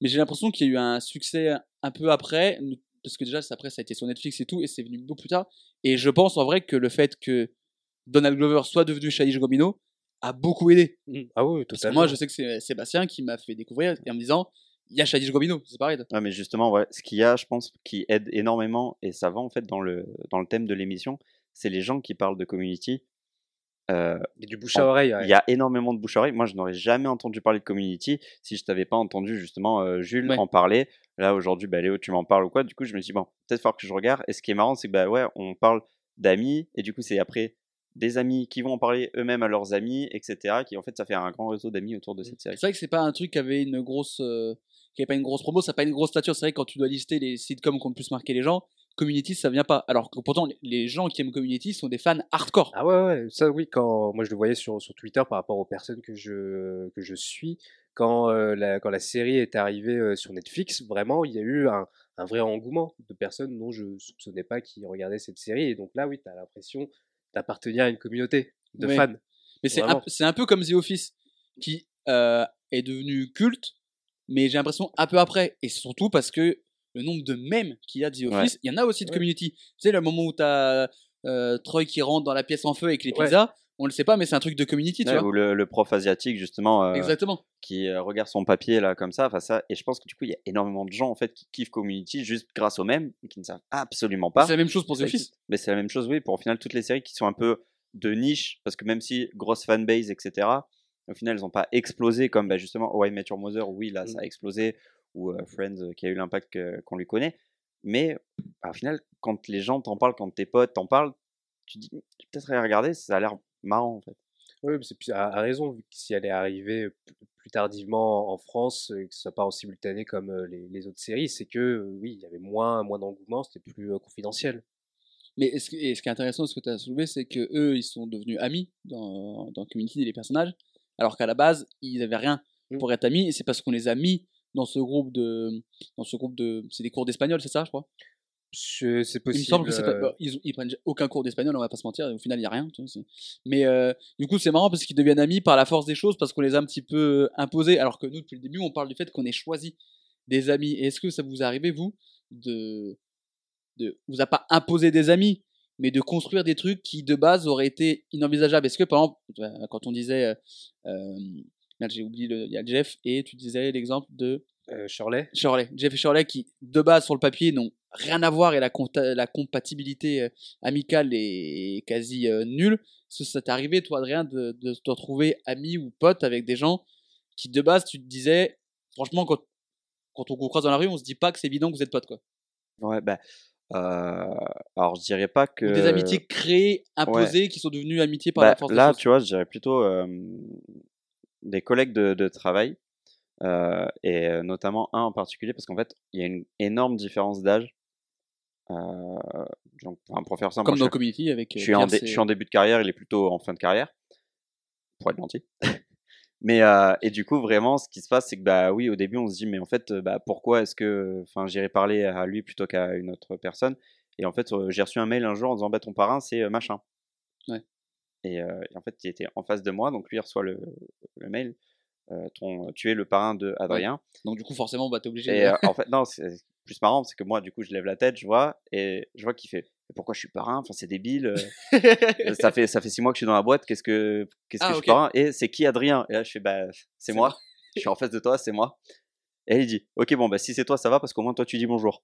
mais j'ai l'impression qu'il y a eu un succès un peu après, parce que déjà, après, ça a été sur Netflix et tout, et c'est venu beaucoup plus tard. Et je pense en vrai que le fait que Donald Glover soit devenu Childish Gambino a beaucoup aidé. Ah oui, que totalement. moi, je sais que c'est Sébastien qui m'a fait découvrir et en me disant, il y a Childish Gambino, c'est pareil. Ouais, mais justement, ouais, ce qu'il y a, je pense, qui aide énormément, et ça va en fait dans le, dans le thème de l'émission, c'est les gens qui parlent de community. Euh, Il y a du bouche à oreille. ouais. Il y a énormément de bouche à oreille. Moi, je n'aurais jamais entendu parler de community si je t'avais pas entendu justement euh, Jules Ouais. en parler. Là, aujourd'hui, bah, Léo, tu m'en parles ou quoi? Du coup, je me suis dit, bon, peut-être falloir que je regarde. Et ce qui est marrant, c'est que, bah ouais, on parle d'amis, et du coup, c'est après des amis qui vont en parler eux-mêmes à leurs amis, etc. Qui en fait, ça fait un grand réseau d'amis autour de cette série. C'est vrai que c'est pas un truc qui avait une grosse, euh, qui avait pas une grosse promo, ça n'a pas une grosse stature. C'est vrai que quand tu dois lister les sitcoms qui ont le plus marqué les gens, Community ça vient pas. Alors que pourtant les- gens qui aiment Community sont des fans hardcore. Ah ouais, ouais, ça oui, quand moi je le voyais sur, sur Twitter par rapport aux personnes que je, que je suis, quand, euh, la, quand la série est arrivée euh, sur Netflix, vraiment il y a eu un, un vrai engouement de personnes dont je soupçonnais pas qui regardaient cette série. Et donc là, oui, tu as l'impression d'appartenir à une communauté de Oui. fans. Mais c'est un, un peu comme The Office qui euh, est devenu culte, mais j'ai l'impression un peu après. Et surtout parce que le nombre de mèmes qu'il y a de The Office, il y en a aussi de Ouais. Community. Tu sais, le moment où tu as Troy qui rentre dans la pièce en feu avec les Ouais. pizzas, on le sait pas, mais c'est un truc de Community, tu Ouais, vois. ou le, le prof asiatique, justement, euh, Exactement. qui euh, regarde son papier là comme ça, enfin ça, et je pense que du coup il y a énormément de gens en fait qui kiffent Community juste grâce au même, et qui ne savent absolument pas. C'est la même chose pour The Office. Mais c'est la même chose, oui, pour au final toutes les séries qui sont un peu de niche, parce que même si grosse fanbase, etc., au final elles n'ont pas explosé comme bah, justement How I Met Your Mother, oui là ça a explosé, ou euh, Friends euh, qui a eu l'impact qu'on lui connaît. Mais bah, au final, quand les gens t'en parlent, quand tes potes t'en parlent, tu dis tu peut-être aller regarder, ça a l'air marrant en fait. Oui, mais à, à raison, vu que si elle est arrivée plus tardivement en France, et que ce soit pas en simultané comme les, les autres séries, c'est que oui, il y avait moins, moins d'engouement, c'était plus euh, confidentiel. Mais que- et ce qui est intéressant, ce que tu as soulevé, c'est que eux, ils sont devenus amis dans, dans Community, les personnages, alors qu'à la base, ils n'avaient rien Mm. pour être amis, et c'est parce qu'on les a mis dans ce groupe de, dans ce groupe de, c'est des cours d'espagnol, c'est ça, je crois? C'est Il me possible. semble que c'est pas, ils, ils prennent aucun cours d'espagnol, on va pas se mentir, et au final, il y a rien. tu Mais euh, du coup, c'est marrant parce qu'ils deviennent amis par la force des choses, parce qu'on les a un petit peu euh, imposés, alors que nous, depuis le début, on parle du fait qu'on ait choisi des amis. Et est-ce que ça vous arrivé, vous, de, de, vous a pas imposé des amis, mais de construire des trucs qui de base auraient été inenvisageables? Est-ce que par exemple, quand on disait, euh, euh, j'ai oublié, le- il y a Jeff et tu disais l'exemple de euh, Shirley Shirley, Jeff et Shirley qui de base sur le papier n'ont rien à voir et la, compatibilité euh, amicale est quasi euh, nulle. Ça t'est arrivé toi Adrien de, de te retrouver ami ou pote avec des gens qui de base tu te disais franchement quand quand on vous croise dans la rue, on se dit pas que c'est évident que vous êtes potes, quoi. Ouais, bah, euh, alors je dirais pas que. Ou des amitiés créées, imposées, qui sont devenues amitiés par Bah, la force là, tu vois, je dirais plutôt des collègues de, de travail, euh, et notamment un en particulier, parce qu'en fait, il y a une énorme différence d'âge. Euh, donc, enfin, pour faire simple, Comme dans Community avec. je, euh, je suis en dé- je suis en début de carrière, il est plutôt en fin de carrière, pour être gentil. Mais euh, et du coup, vraiment, ce qui se passe, c'est que bah oui, au début, on se dit, mais en fait, bah pourquoi est-ce que, enfin, j'irai parler à lui plutôt qu'à une autre personne? Et en fait, j'ai reçu un mail un jour en disant, bah ton parrain, c'est machin. Ouais. Et, euh, et en fait, il était en face de moi, donc lui il reçoit le, le mail. euh, ton, tu es le parrain de Adrien. Donc, du coup, forcément, bah, t'es obligé. Et de- en fait, non, c'est plus marrant, c'est que moi, du coup, je lève la tête, je vois, et je vois qu'il fait. Pourquoi je suis parrain? Enfin, c'est débile. ça fait ça fait six mois que je suis dans la boîte. Qu'est-ce que qu'est-ce que Ah, je suis parrain? Et c'est qui Adrien Et là, je fais bah c'est moi. je suis en face de toi, c'est moi. Et il dit ok bon bah si c'est toi ça va parce qu'au moins toi tu dis bonjour.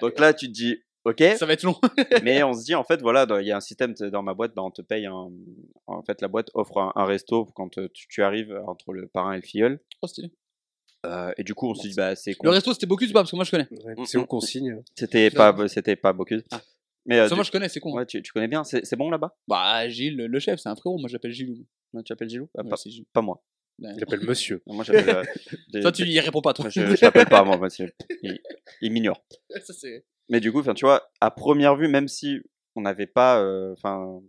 Donc là tu te dis ok, Ça va être long. mais on se dit en fait voilà il y a un système dans ma boîte, bah, on te paye un en fait la boîte offre un, un resto quand euh, tu, tu arrives entre le parrain et le filleul. Oh, stylé. Euh, et du coup on se dit bah c'est Le resto, c'était Bocuse ou pas? Parce que moi, je connais. Ouais, Mm, C'est où mm. qu'on signe C'était pas c'était pas Bocuse. Ah. Mais euh, du- moi, je connais, c'est con. ouais tu, tu connais bien, c'est bon là-bas? Bah, Gilles, le chef, c'est un frérot. Moi, j'appelle Gilles. Ouais, Tu appelles Gilou Ah, Ouais, pas, Gilles. pas moi. Ouais. Il appelle monsieur. Non, Moi j'appelle. euh, des- Toi, tu y réponds pas, toi. Je, je l'appelle pas moi, c'est- il, il m'ignore. Ça, c'est. Mais du coup, enfin, tu vois, à première vue, même si on n'avait pas, euh, enfin,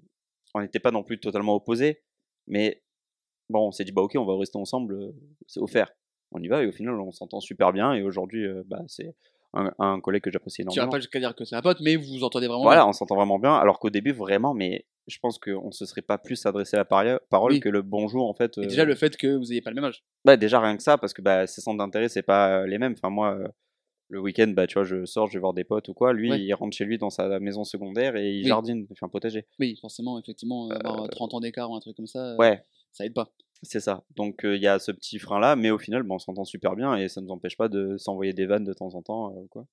on n'était pas non plus totalement opposés, mais bon, on s'est dit bah ok, on va rester ensemble, euh, c'est offert. On y va et au final, on s'entend super bien et aujourd'hui, euh, bah c'est un, un collègue que j'apprécie Tu vas énormément. pas jusqu'à dire que c'est un pote, mais vous vous entendez vraiment. Voilà, bien. on s'entend vraiment bien, alors qu'au début, vraiment, mais je pense qu'on se serait pas plus adressé la parole Oui. que le bonjour en fait. Et déjà, le fait que vous ayez pas le même âge. bah, déjà rien que ça, parce que bah, ses centres d'intérêt, c'est pas les mêmes. Enfin, moi, le week-end, bah, tu vois, je sors, je vais voir des potes ou quoi. Lui, Ouais. il rentre chez lui dans sa maison secondaire et il Oui. jardine, il fait un potager. Oui, forcément, effectivement, avoir 30 ans d'écart ou un truc comme ça, Euh, Ouais, ça aide pas. c'est ça. Donc, euh, il y a ce petit frein-là, mais au final, bon, on s'entend super bien et ça ne nous empêche pas de s'envoyer des vannes de temps en temps. euh, quoi.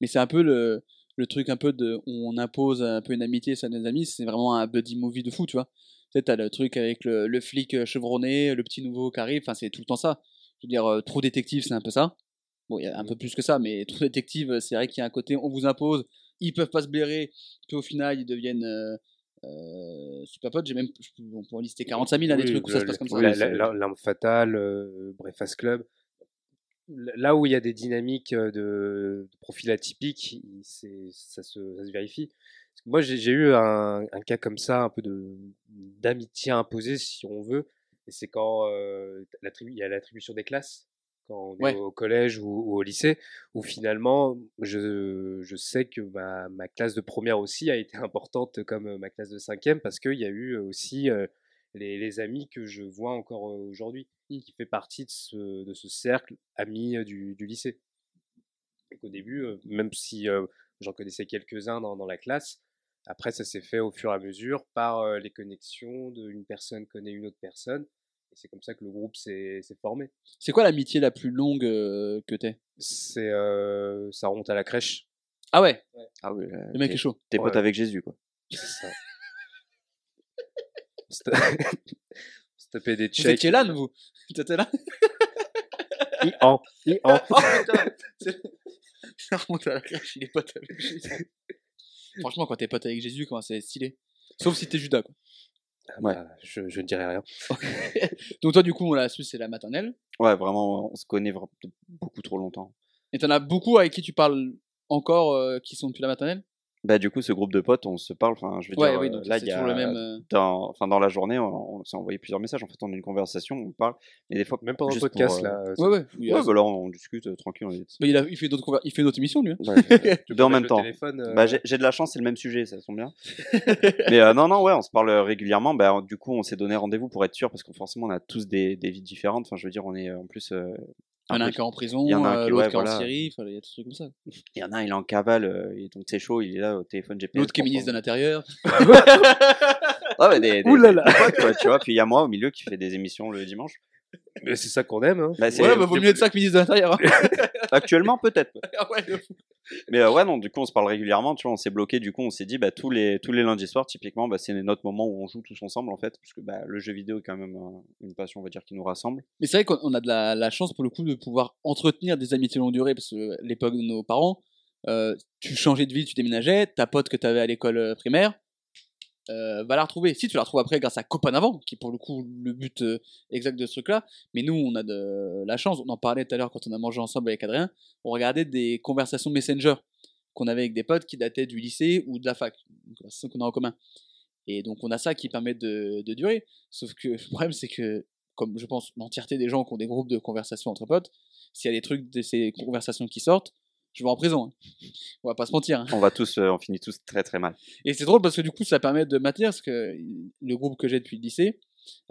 Mais c'est un peu le, le truc un peu de on impose un peu une amitié sur nos amis, c'est vraiment un buddy movie de fou, tu vois. Tu sais, t'as le truc avec le, le flic euh, chevronné, le petit nouveau qui arrive, enfin c'est tout le temps ça. Je veux dire, euh, trop détective, c'est un peu ça. Bon, il y a un peu plus que ça, mais trop détective, euh, c'est vrai qu'il y a un côté, on vous impose, ils peuvent pas se blairer, puis au final, ils deviennent euh, euh, super potes. J'ai même, on peut en lister 45 000 à des Oui, trucs où ça se passe comme ça. L'arme fatale, euh, Breakfast Club. Là où il y a des dynamiques euh, de, de profil atypique, ça se, ça se vérifie. Moi, j'ai eu un, un cas comme ça, un peu de d'amitié imposée, si on veut. Et c'est quand euh, il y a l'attribution des classes, quand on est au collège ou, ou au lycée, où finalement, je, je sais que ma, ma classe de première aussi a été importante comme euh, ma classe de cinquième, parce qu'il y a eu aussi euh, les, les amis que je vois encore euh, aujourd'hui, qui fait partie de ce, de ce cercle amis euh, du, du lycée. Et qu'au début, euh, même si euh, j'en connaissais quelques-uns dans, dans la classe, après ça s'est fait au fur et à mesure par euh, les connexions d'une personne connaît une autre personne. Et c'est comme ça que le groupe s'est formé. C'est quoi l'amitié la plus longue euh, que t'aies? C'est, euh, ça remonte à la crèche. Ah ouais, Ah oui, euh, le mec est chaud. T'es pote Ouais. avec Jésus, quoi. C'est ça. On se ta- on se tapait des Vous? Checks. étiez là, vous T'étais là I-an, I-an. Oh putain Ça remonte à la crèche, il est pote avec Jésus. Franchement, quand t'es pote avec Jésus, comment c'est stylé? Sauf si t'es Judas, quoi. Ah Ouais. bah, je, je ne dirai rien. Donc toi, du coup, on l'a su, c'est la maternelle. Ouais, vraiment, on se connaît beaucoup trop longtemps. Et t'en as beaucoup avec qui tu parles encore euh, qui sont depuis la maternelle? Bah, du coup, ce groupe de potes, on se parle, enfin, je veux Ouais, dire, oui, euh, donc là, il y a, le même. euh, dans, enfin, dans la journée, on, on s'est envoyé plusieurs messages. En fait, on a une conversation, on parle, mais des fois, Même pendant le podcast, pour, euh, là. euh, Ouais, ouais. Ouais, bah là, on discute euh, tranquille. On est... Mais il, a- il fait d'autres conver- il fait une autre émission, lui. hein. Ouais, tu deux en même temps. Euh, Bah, j'ai j'ai de la chance, c'est le même sujet, ça tombe bien. mais euh, non, non, ouais, on se parle régulièrement. Bah, du coup, on s'est donné rendez-vous pour être sûr, parce que forcément, on a tous des, des vies différentes. Enfin, je veux dire, on est en plus. Euh, Il y en a un peu- qui est en prison, il y en a un euh, qui- l'autre ouais, qui est en voilà. Syrie, il y a des trucs comme ça. Il y en a un, il est en cavale, euh, donc c'est chaud, il est là au téléphone GPS. L'autre qui est ministre de l'Intérieur. Ah, ouais, des, des, Ouh là là. des potes, quoi, tu vois. Puis il y a moi au milieu qui fait des émissions le dimanche. Mais c'est ça qu'on aime. Hein. Bah, c'est- Ouais, bah vaut mieux être ça que ministre de l'Intérieur. hein. Actuellement, peut-être. Ah ouais. Mais euh, ouais, non, du coup, on se parle régulièrement, tu vois, on s'est bloqué, du coup, on s'est dit, bah, tous les, tous les lundis soirs, typiquement, bah, c'est notre moment où on joue tous ensemble, en fait, parce que bah, le jeu vidéo est quand même euh, une passion, on va dire, qui nous rassemble. Mais c'est vrai qu'on a de la, la chance, pour le coup, de pouvoir entretenir des amitiés longue durée, parce que l'époque de nos parents, euh, tu changeais de ville, tu déménageais, ta pote que tu avais à l'école euh, primaire, euh, va la retrouver. Si tu la retrouves après grâce à Copain avant, qui est pour le coup le but euh, exact de ce truc-là. Mais nous, on a de la chance. On en parlait tout à l'heure quand on a mangé ensemble avec Adrien. On regardait des conversations Messenger qu'on avait avec des potes qui dataient du lycée ou de la fac. Une conversation qu'on a en commun. Et donc on a ça qui permet de, de durer. Sauf que le problème, c'est que, comme je pense l'entièreté des gens qui ont des groupes de conversation entre potes, s'il y a des trucs de ces conversations qui sortent, je vais en prison. hein. On va pas se mentir. hein. On va tous, euh, on finit tous très très mal. Et c'est drôle parce que du coup, ça permet de maintenir, parce que le groupe que j'ai depuis le lycée,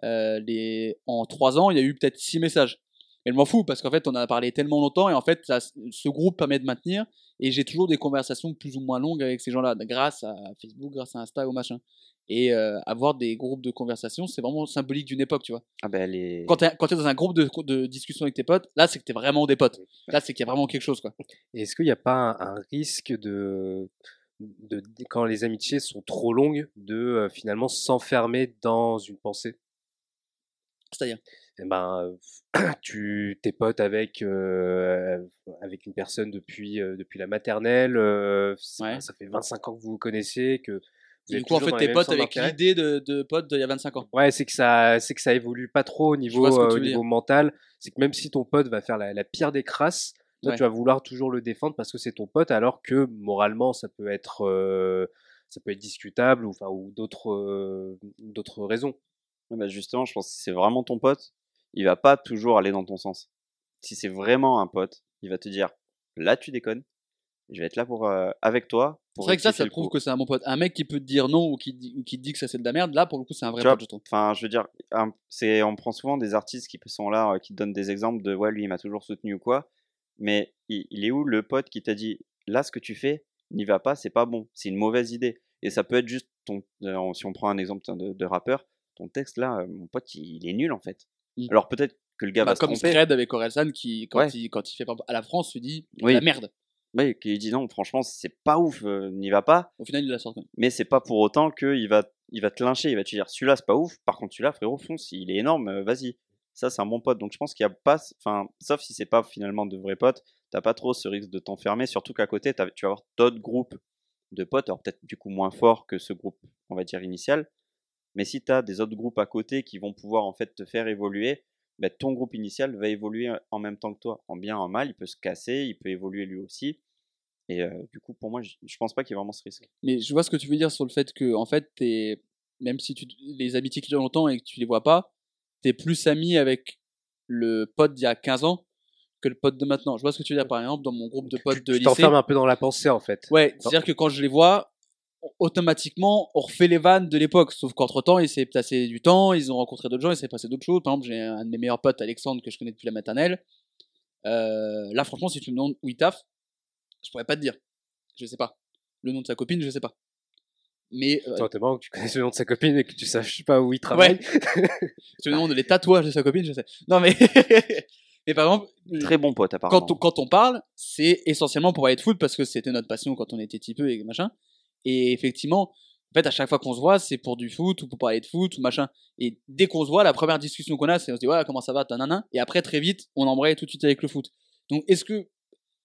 euh, les... en trois ans, il y a eu peut-être six messages. Et je m'en fous parce qu'en fait, on a parlé tellement longtemps et en fait, ça- ce groupe permet de maintenir. Et j'ai toujours des conversations plus ou moins longues avec ces gens-là, grâce à Facebook, grâce à Insta ou machin. Et euh, avoir des groupes de conversation, c'est vraiment symbolique d'une époque, tu vois. Ah ben, les... Quand tu es, dans un groupe de, de discussion avec tes potes, là, c'est que t'es vraiment des potes. Là, c'est qu'il y a vraiment quelque chose, quoi. Est-ce qu'il n'y a pas un, un risque de- quand les amitiés sont trop longues, de euh, finalement s'enfermer dans une pensée? C'est-à-dire? Eh ben, tu t'es pote avec euh, avec une personne depuis euh, depuis la maternelle, euh, ça, Ouais. ça fait 25 ans que vous vous connaissez, que vous Et du coup, en fait, t'es centres avec l'idée de, de potes d'il y a 25 ans? Ouais, c'est que ça, c'est que ça évolue pas trop au niveau, au dire. niveau mental. C'est que même si ton pote va faire la, la pire des crasses, toi Ouais. tu vas vouloir toujours le défendre parce que c'est ton pote, alors que moralement ça peut être, ça peut être discutable ou enfin ou d'autres, d'autres raisons. Bah, justement, je pense que si c'est vraiment ton pote, il va pas toujours aller dans ton sens. Si c'est vraiment un pote, il va te dire là tu déconnes, je vais être là pour euh, avec toi. C'est vrai que ça, ça prouve que c'est un bon pote. Un mec qui peut te dire non ou qui, ou qui te dit que ça c'est de la merde, là pour le coup c'est un vrai Tu vois, pote, je trouve. Enfin, je veux dire, c'est on prend souvent des artistes qui sont là, euh, qui te donnent des exemples de ouais lui il m'a toujours soutenu ou quoi, mais il, il est où le pote qui t'a dit là ce que tu fais n'y va pas, c'est pas bon, c'est une mauvaise idée. Et ça peut être juste ton, euh, si on prend un exemple de rappeur, ton texte là, mon pote il, il est nul en fait. Mm. Alors peut-être que le gars Bah, va se comme tromper. Scred avec Orelsan qui, quand, Ouais. il, quand il fait à la France, se dit Oui. la merde. Oui, qui dit non, franchement, c'est pas ouf, euh, n'y va pas. Au final, il la sort même. Mais c'est pas pour autant qu'il va, il va te lyncher, il va te dire celui-là c'est pas ouf. Par contre, celui-là, frérot, fonce, il est énorme, vas-y. Ça, c'est un bon pote. Donc je pense qu'il y a pas, enfin, sauf si c'est pas finalement de vrais potes, t'as pas trop ce risque de t'enfermer. Surtout qu'à côté, tu vas avoir d'autres groupes de potes, alors peut-être du coup moins forts que ce groupe, on va dire initial. Mais si t'as des autres groupes à côté qui vont pouvoir en fait te faire évoluer, bah, ton groupe initial va évoluer en même temps que toi, en bien, en mal. Il peut se casser, il peut évoluer lui aussi. Et euh, du coup, pour moi, je je pense pas qu'il y ait vraiment ce risque. Mais je vois ce que tu veux dire sur le fait que, en fait, même si tu, les amitiés qui durent longtemps et que tu les vois pas, t'es plus ami avec le pote d'il y a 15 ans que le pote de maintenant. Je vois ce que tu veux dire, par exemple, dans mon groupe de potes Tu- de tu lycée. t'enfermes un peu dans la pensée en fait. Ouais, c'est-à-dire que quand je les vois, automatiquement, on refait les vannes de l'époque. Sauf qu'entre temps, il s'est passé du temps, ils ont rencontré d'autres gens, il s'est passé d'autres choses. Par exemple, j'ai un de mes meilleurs potes, Alexandre, que je connais depuis la maternelle. Euh, là, franchement, si tu me demandes où il taffe, je pourrais pas te dire. Je sais pas. Le nom de sa copine, je sais pas. Mais euh, Attends, t'es marrant que tu connaisses le nom de sa copine et que tu saches pas où il travaille. si tu me demandes les tatouages de sa copine, je sais. Non, mais. mais par exemple, Très bon pote, apparemment. quand on, quand on parle, c'est essentiellement pour parler de foot parce que c'était notre passion quand on était petit peu et machin. Et effectivement, en fait, à chaque fois qu'on se voit, c'est pour du foot ou pour parler de foot ou machin. Et dès qu'on se voit, la première discussion qu'on a, c'est on se dit, ouais, comment ça va, nanana. Et après, très vite, on embraye tout de suite avec le foot. Donc, est-ce que,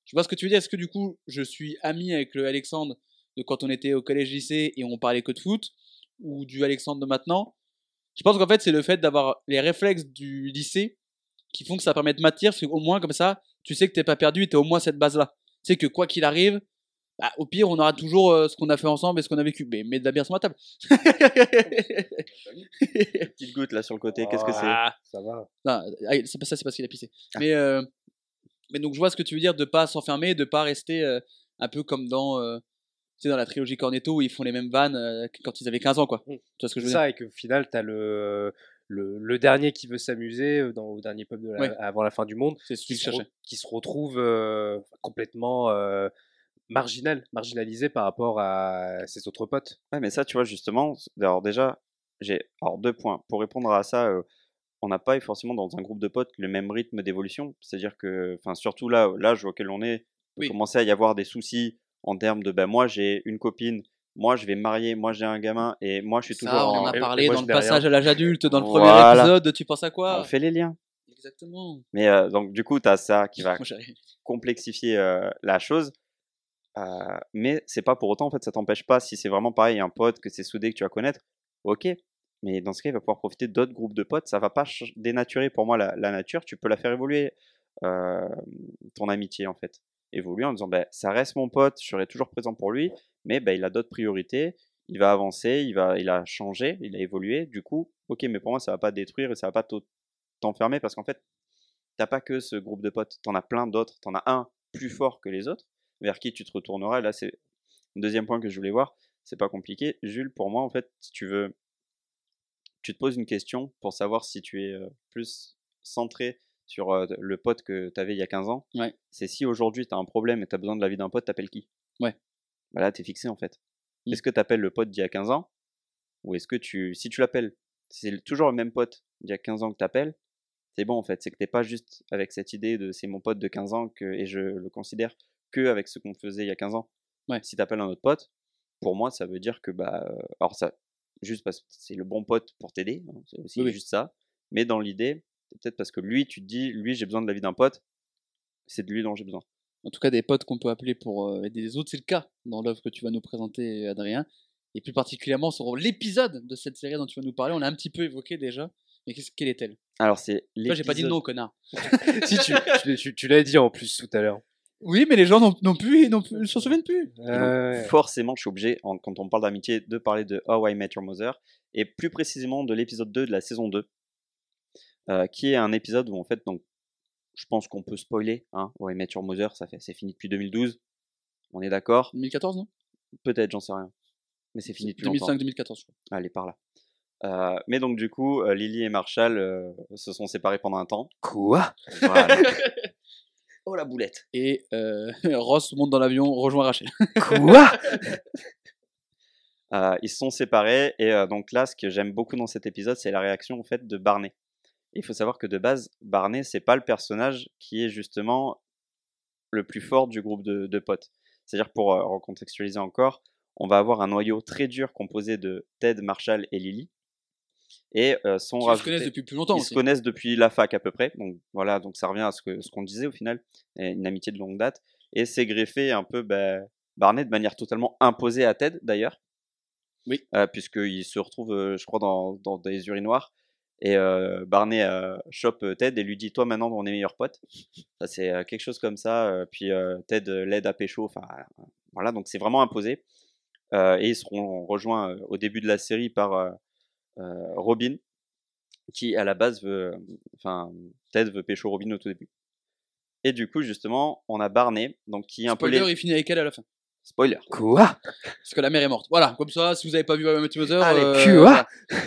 je vois ce que tu veux dire, est-ce que du coup, je suis ami avec le Alexandre de quand on était au collège-lycée et on parlait que de foot ou du Alexandre de maintenant? Je pense qu'en fait, c'est le fait d'avoir les réflexes du lycée qui font que ça permet de m'attirer, parce qu'au moins, comme ça, tu sais que t'es pas perdu et t'as au moins cette base-là. Tu sais que quoi qu'il arrive, bah, au pire, on aura toujours euh, ce qu'on a fait ensemble et ce qu'on a vécu. Mais mets de la bière sur ma table. Petite goutte là sur le côté, qu'est-ce que c'est? Ah. Ça va. Non, ah, c'est pas ça, c'est parce qu'il a pissé. Mais, euh, mais donc, je vois ce que tu veux dire de pas s'enfermer, de pas rester euh, un peu comme dans, euh, tu sais, dans la trilogie Cornetto où ils font les mêmes vannes euh, quand ils avaient 15 ans, quoi. Mm. Tu vois ce que je C'est veux dire? ça, et qu'au final, t'as le, le, le dernier qui veut s'amuser dans, au dernier pub de la- Ouais. avant la fin du monde, C'est ce qui qu'il se, re- cherchait. qui se retrouve euh, complètement euh, marginal, marginalisé par rapport à ses autres potes. Ouais, mais ça, tu vois, justement, alors déjà, j'ai alors deux points. Pour répondre à ça, euh, on n'a pas forcément dans un groupe de potes le même rythme d'évolution. C'est-à-dire que, enfin, surtout là, l'âge auquel on est, Oui. commencer à y avoir des soucis en termes de ben moi j'ai une copine, moi je vais me marier, moi j'ai un gamin et moi je suis toujours Ça, on en a et parlé moi, dans le passage à l'âge adulte, dans le premier épisode. Tu penses à quoi? On fait les liens. Exactement. Mais euh, donc du coup tu as ça qui va complexifier euh, la chose. Euh, mais c'est pas pour autant, en fait, ça t'empêche pas, si c'est vraiment pareil, un pote que c'est soudé, que tu vas connaître, ok. Mais dans ce cas, il va pouvoir profiter d'autres groupes de potes. Ça va pas dénaturer pour moi la, nature. Tu peux la faire évoluer, euh, ton amitié, en fait. Évoluer en disant, bah, ça reste mon pote, je serai toujours présent pour lui, mais bah, il a d'autres priorités. Il va avancer, il, va, il a changé, il a évolué. Du coup, ok, mais pour moi, ça va pas détruire et ça va pas t'enfermer parce qu'en fait, t'as pas que ce groupe de potes, t'en as plein d'autres, t'en as un plus fort que les autres, vers qui tu te retourneras. Et là, c'est le deuxième point que je voulais voir, c'est pas compliqué. Jules, pour moi, en fait, si tu veux, tu te poses une question pour savoir si tu es euh, plus centré sur euh, le pote que tu avais il y a 15 ans. Ouais. C'est si aujourd'hui tu as un problème et tu as besoin de l'avis d'un pote, t'appelles qui? Ouais. Bah là, tu es fixé en fait. Mm. Est-ce que tu appelles le pote d'il y a 15 ans Ou est-ce que tu, si tu l'appelles, c'est toujours le même pote d'il y a 15 ans que tu appelles c'est bon en fait, c'est que t'es pas juste avec cette idée de c'est mon pote de 15 ans que, et je le considère que avec ce qu'on faisait il y a 15 ans. Ouais. Si t'appelles un autre pote, pour moi ça veut dire que bah euh, alors ça juste parce que c'est le bon pote pour t'aider, hein, c'est aussi Oui, juste ça. Mais dans l'idée, c'est peut-être parce que lui tu te dis lui j'ai besoin de l'avis d'un pote, c'est de lui dont j'ai besoin. En tout cas, des potes qu'on peut appeler pour euh, aider les autres, c'est le cas dans l'œuvre que tu vas nous présenter, Adrien. Et plus particulièrement sur l'épisode de cette série dont tu vas nous parler. On l'a un petit peu évoqué déjà. Mais qu'est-ce quelle est-elle? Alors c'est Toi, j'ai pas dit non, connard. si tu, tu, tu- tu l'as dit en plus tout à l'heure. Oui, mais les gens n'ont non plus, plus, s'en souviennent plus. Donc, Ouais. forcément, je suis obligé, en- quand on parle d'amitié, de parler de How I Met Your Mother, et plus précisément de l'épisode 2 de la saison 2, euh, qui est un épisode où, en fait, donc, je pense qu'on peut spoiler, hein, How I Met Your Mother, c'est fini depuis 2012, on est d'accord? 2014, non? Peut-être, j'en sais rien. Mais c'est fini depuis longtemps. 2005-2014, je crois. Allez, par là. Euh, mais donc, du coup, euh, Lily et Marshall euh, se sont séparés pendant un temps. Quoi? Voilà. oh, la boulette Et euh, Ross monte dans l'avion, rejoint Rachel. Quoi? Euh, ils se sont séparés et euh, donc là, ce que j'aime beaucoup dans cet épisode, c'est la réaction en fait de Barney. Il faut savoir que de base, Barney, c'est pas le personnage qui est justement le plus fort du groupe de, de potes. C'est-à-dire pour euh, recontextualiser encore, on va avoir un noyau très dur composé de Ted, Marshall et Lily. Et euh, sont Ils se connaissent depuis plus longtemps ils aussi. se connaissent depuis la fac à peu près. Donc voilà, donc ça revient à ce qu'on disait au final, une amitié de longue date. Et c'est greffé un peu ben, Barney de manière totalement imposée à Ted d'ailleurs. Oui. Euh, Puisqu'il se retrouve, euh, je crois, dans, dans des urinoirs. Et euh, Barney chope Ted et lui dit Toi maintenant, on est meilleurs potes. Ça, c'est quelque chose comme ça. puis Ted l'aide à pécho. Enfin, voilà, donc c'est vraiment imposé. Et ils seront rejoints au début de la série par Robin, qui à la base veut, enfin, Ted veut pécho Robin au tout début. Et du coup, justement, on a Barney, donc qui est un Spoiler, peu les... il finit avec elle à la fin. Spoiler. Quoi? Parce que la mère est morte. Voilà, comme ça, si vous avez pas vu How I Met Your Mother, Allez, euh, Quoi voilà.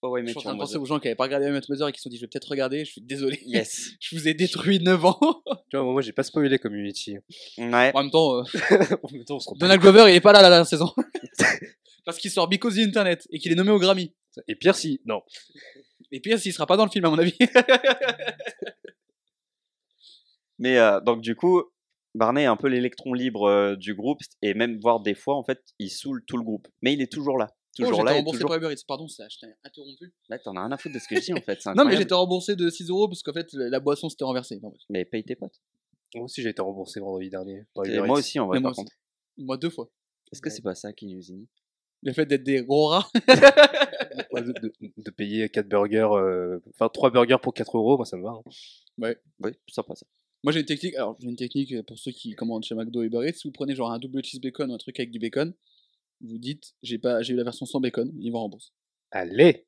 Oh ouais, je suis en train de en penser aux gens qui avaient pas regardé How I Met Your Mother et qui se sont dit je vais peut-être regarder, je suis désolé. Yes. je vous ai détruit 9 ans. Tu vois, moi j'ai pas spoilé Community. Ouais. en même temps, euh, en même temps, on se Donald Glover, il est pas là la dernière saison. Parce qu'il sort Because the Internet et qu'il est nommé au Grammy. Et pire si. Non. Et pire, s'il sera pas dans le film, à mon avis. Mais euh, donc du coup, Barney est un peu l'électron libre euh, du groupe et même voire des fois en fait, il saoule tout le groupe. Mais il est toujours là, oh, toujours j'étais là remboursé toujours. par Uber Eats. Pardon, ça, je t'ai interrompu. Là, t'en as rien à foutre de ce que je dis en fait. Non, mais j'étais remboursé de 6 euros parce qu'en fait, la boisson s'était renversée. Non. Mais paye tes potes. Moi aussi j'ai été remboursé vendredi dernier. par moi aussi en vrai Mais moi par contre. Moi, deux fois. Est-ce que c'est pas ça qui nous unit? Le fait d'être des gros rats. Ouais, de, de- de payer 4 burgers, euh, enfin 3 burgers pour 4 euros, moi ça me va. hein. Oui, sympa ça. Moi, j'ai une technique. Alors, j'ai une technique euh, pour ceux qui commandent chez McDo et Uber Eats. Si vous prenez genre un double cheese bacon ou un truc avec du bacon, vous dites j'ai pas, j'ai eu la version sans bacon, ils vous remboursent. Allez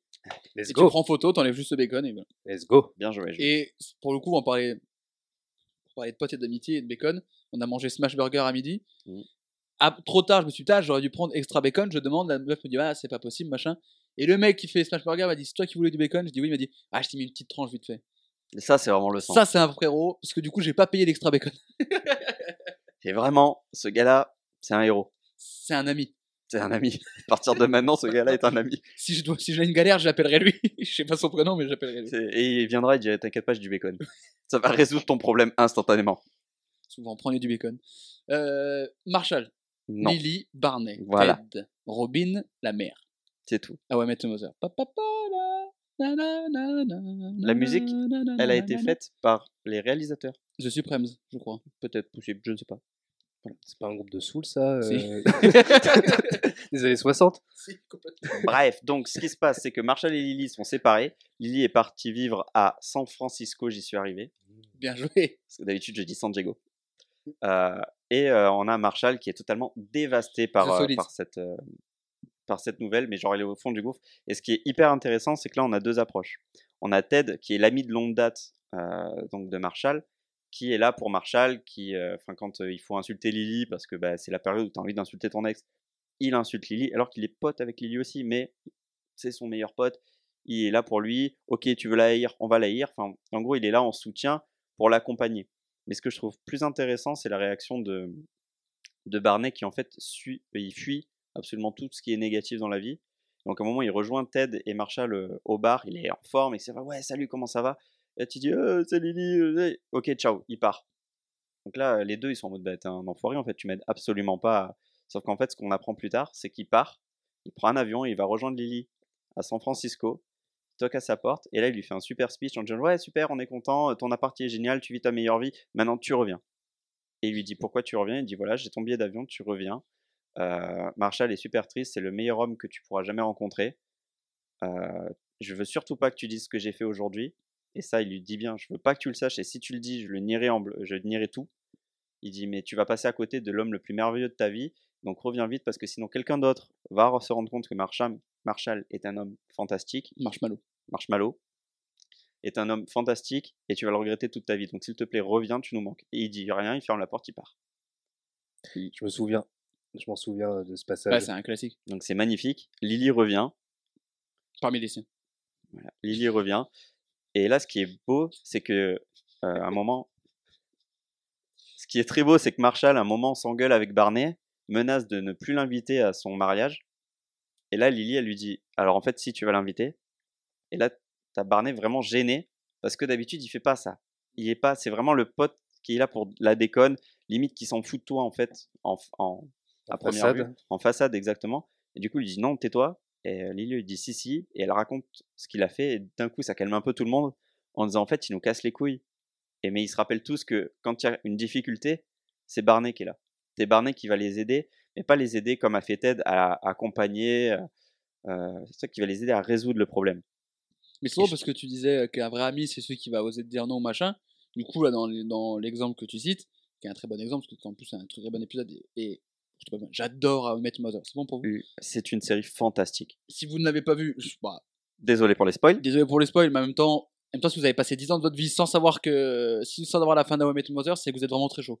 Let's Et tu go prends photo, t'enlèves juste le bacon et voilà. Let's go Bien joué. Et pour le coup, on parlait, on parlait de potes et d'amitié et de bacon. On a mangé Smash Burger à midi. Mhm. Ah, trop tard, je me suis dit, ah, j'aurais dû prendre extra bacon. Je demande, la meuf me dit, ah, c'est pas possible, machin. Et le mec qui fait Smash Burger m'a dit, c'est toi qui voulais du bacon? Je dis oui, il m'a dit, ah, je t'ai mis une petite tranche vite fait. Et ça, c'est vraiment le sens. Ça, c'est un frérot, parce que du coup, j'ai pas payé l'extra bacon. Et vraiment, ce gars-là, c'est un héros. C'est un ami. C'est un ami. À partir de maintenant, ce gars-là est un ami. Si je dois, si j'ai une galère, je l'appellerai lui. je sais pas son prénom, mais j'appellerai lui. Et il viendra et dirait T'inquiète pas, j'ai du bacon. Ça va résoudre ton problème instantanément. Souvent, prenez du bacon. Euh, Marshall, Non, Lily, Barney, Voilà. Ted, Robin, la mère. C'est tout. Ah ouais, Matt Mother. La, musique, Elle a été faite par les réalisateurs. The Supremes, je crois. Peut-être possible, je ne sais pas. C'est pas un groupe de soul, ça Si. euh, Des années 60 Si, complètement. Bref, donc ce qui se passe, c'est que Marshall et Lily sont séparés. Lily est partie vivre à San Francisco, j'y suis arrivé. Bien joué. Parce que d'habitude, je dis San Diego. Euh, et euh, on a Marshall qui est totalement dévasté par, euh, par, cette, euh, par cette nouvelle, mais genre il est au fond du gouffre. Et ce qui est hyper intéressant, c'est que là, on a deux approches. On a Ted, qui est l'ami de longue date euh, donc de Marshall, qui est là pour Marshall, qui, euh, quand euh, il faut insulter Lily, parce que bah, c'est la période où tu as envie d'insulter ton ex, il insulte Lily, alors qu'il est pote avec Lily aussi, mais c'est son meilleur pote. Il est là pour lui. Ok, tu veux la haïr, on va la haïr. Enfin, en gros, il est là en soutien pour l'accompagner. Mais ce que je trouve plus intéressant, c'est la réaction de, de Barney qui en fait suit, il fuit absolument tout ce qui est négatif dans la vie. Donc à un moment, il rejoint Ted et Marshall euh, au bar, il est en forme, et vrai, ouais, salut, comment ça va? Et tu dis, euh, c'est Lily, euh, ok, ciao, il part. Donc là, les deux, ils sont en mode, bah, t'es un enfoiré, en fait, tu m'aides absolument pas. Sauf qu'en fait, ce qu'on apprend plus tard, c'est qu'il part, il prend un avion, il va rejoindre Lily à San Francisco, il toque à sa porte, et là, il lui fait un super speech en disant, ouais, super, on est content, ton appart est génial, tu vis ta meilleure vie, maintenant tu reviens. Et il lui dit, pourquoi tu reviens? Il dit, voilà, j'ai ton billet d'avion, tu reviens. Euh, Marshall est super triste, c'est le meilleur homme que tu pourras jamais rencontrer. Euh, je veux surtout pas que tu dises ce que j'ai fait aujourd'hui. Et ça, il lui dit bien, je veux pas que tu le saches, et si tu le dis, je le nierai, en bleu, je nierai tout. Il dit, mais tu vas passer à côté de l'homme le plus merveilleux de ta vie, donc reviens vite parce que sinon quelqu'un d'autre va se rendre compte que Marshall, Marshall est un homme fantastique, Marshmallow. Marshmallow est un homme fantastique, et tu vas le regretter toute ta vie. Donc s'il te plaît, reviens, tu nous manques. Et il dit rien, il ferme la porte, il part. Je me souviens. Je m'en souviens de ce passage. Ouais, c'est un classique. Donc c'est magnifique. Lily revient. Parmi les siens. Voilà. Lily revient. Et là, ce qui est beau, c'est que euh, à un moment, ce qui est très beau, c'est que Marshall, à un moment, s'engueule avec Barney, menace de ne plus l'inviter à son mariage. Et là, Lily, elle lui dit, alors en fait, si tu vas l'inviter. Et là, t'as Barney vraiment gêné parce que d'habitude, il fait pas ça. Il est pas, c'est vraiment le pote qui est là pour la déconne, limite qui s'en fout de toi en fait, en, en En façade. en façade exactement. Et du coup, il dit non, tais-toi. Et euh, Lily lui dit si, si. Et elle raconte ce qu'il a fait. Et d'un coup, ça calme un peu tout le monde en disant en fait, il nous casse les couilles. Et mais ils se rappellent tous que quand il y a une difficulté, c'est Barney qui est là. C'est Barney qui va les aider, mais pas les aider comme a fait Ted à, à accompagner. euh, euh, c'est ça qui va les aider à résoudre le problème. Mais c'est drôle je- parce que tu disais qu'un vrai ami, c'est celui qui va oser te dire non, machin. Du coup, là, dans l'exemple que tu cites, qui est un très bon exemple, parce que en plus, c'est un très bon épisode, et, j'adore How I Met Your Mother. C'est bon pour vous? Euh, C'est une série fantastique. Si vous ne l'avez pas vu, je- bah, Désolé pour les spoils. désolé pour les spoils, mais en même temps, en même temps, si vous avez passé 10 ans de votre vie sans savoir que, si- sans savoir la fin d'How I Met Mother, c'est que vous êtes vraiment très chaud.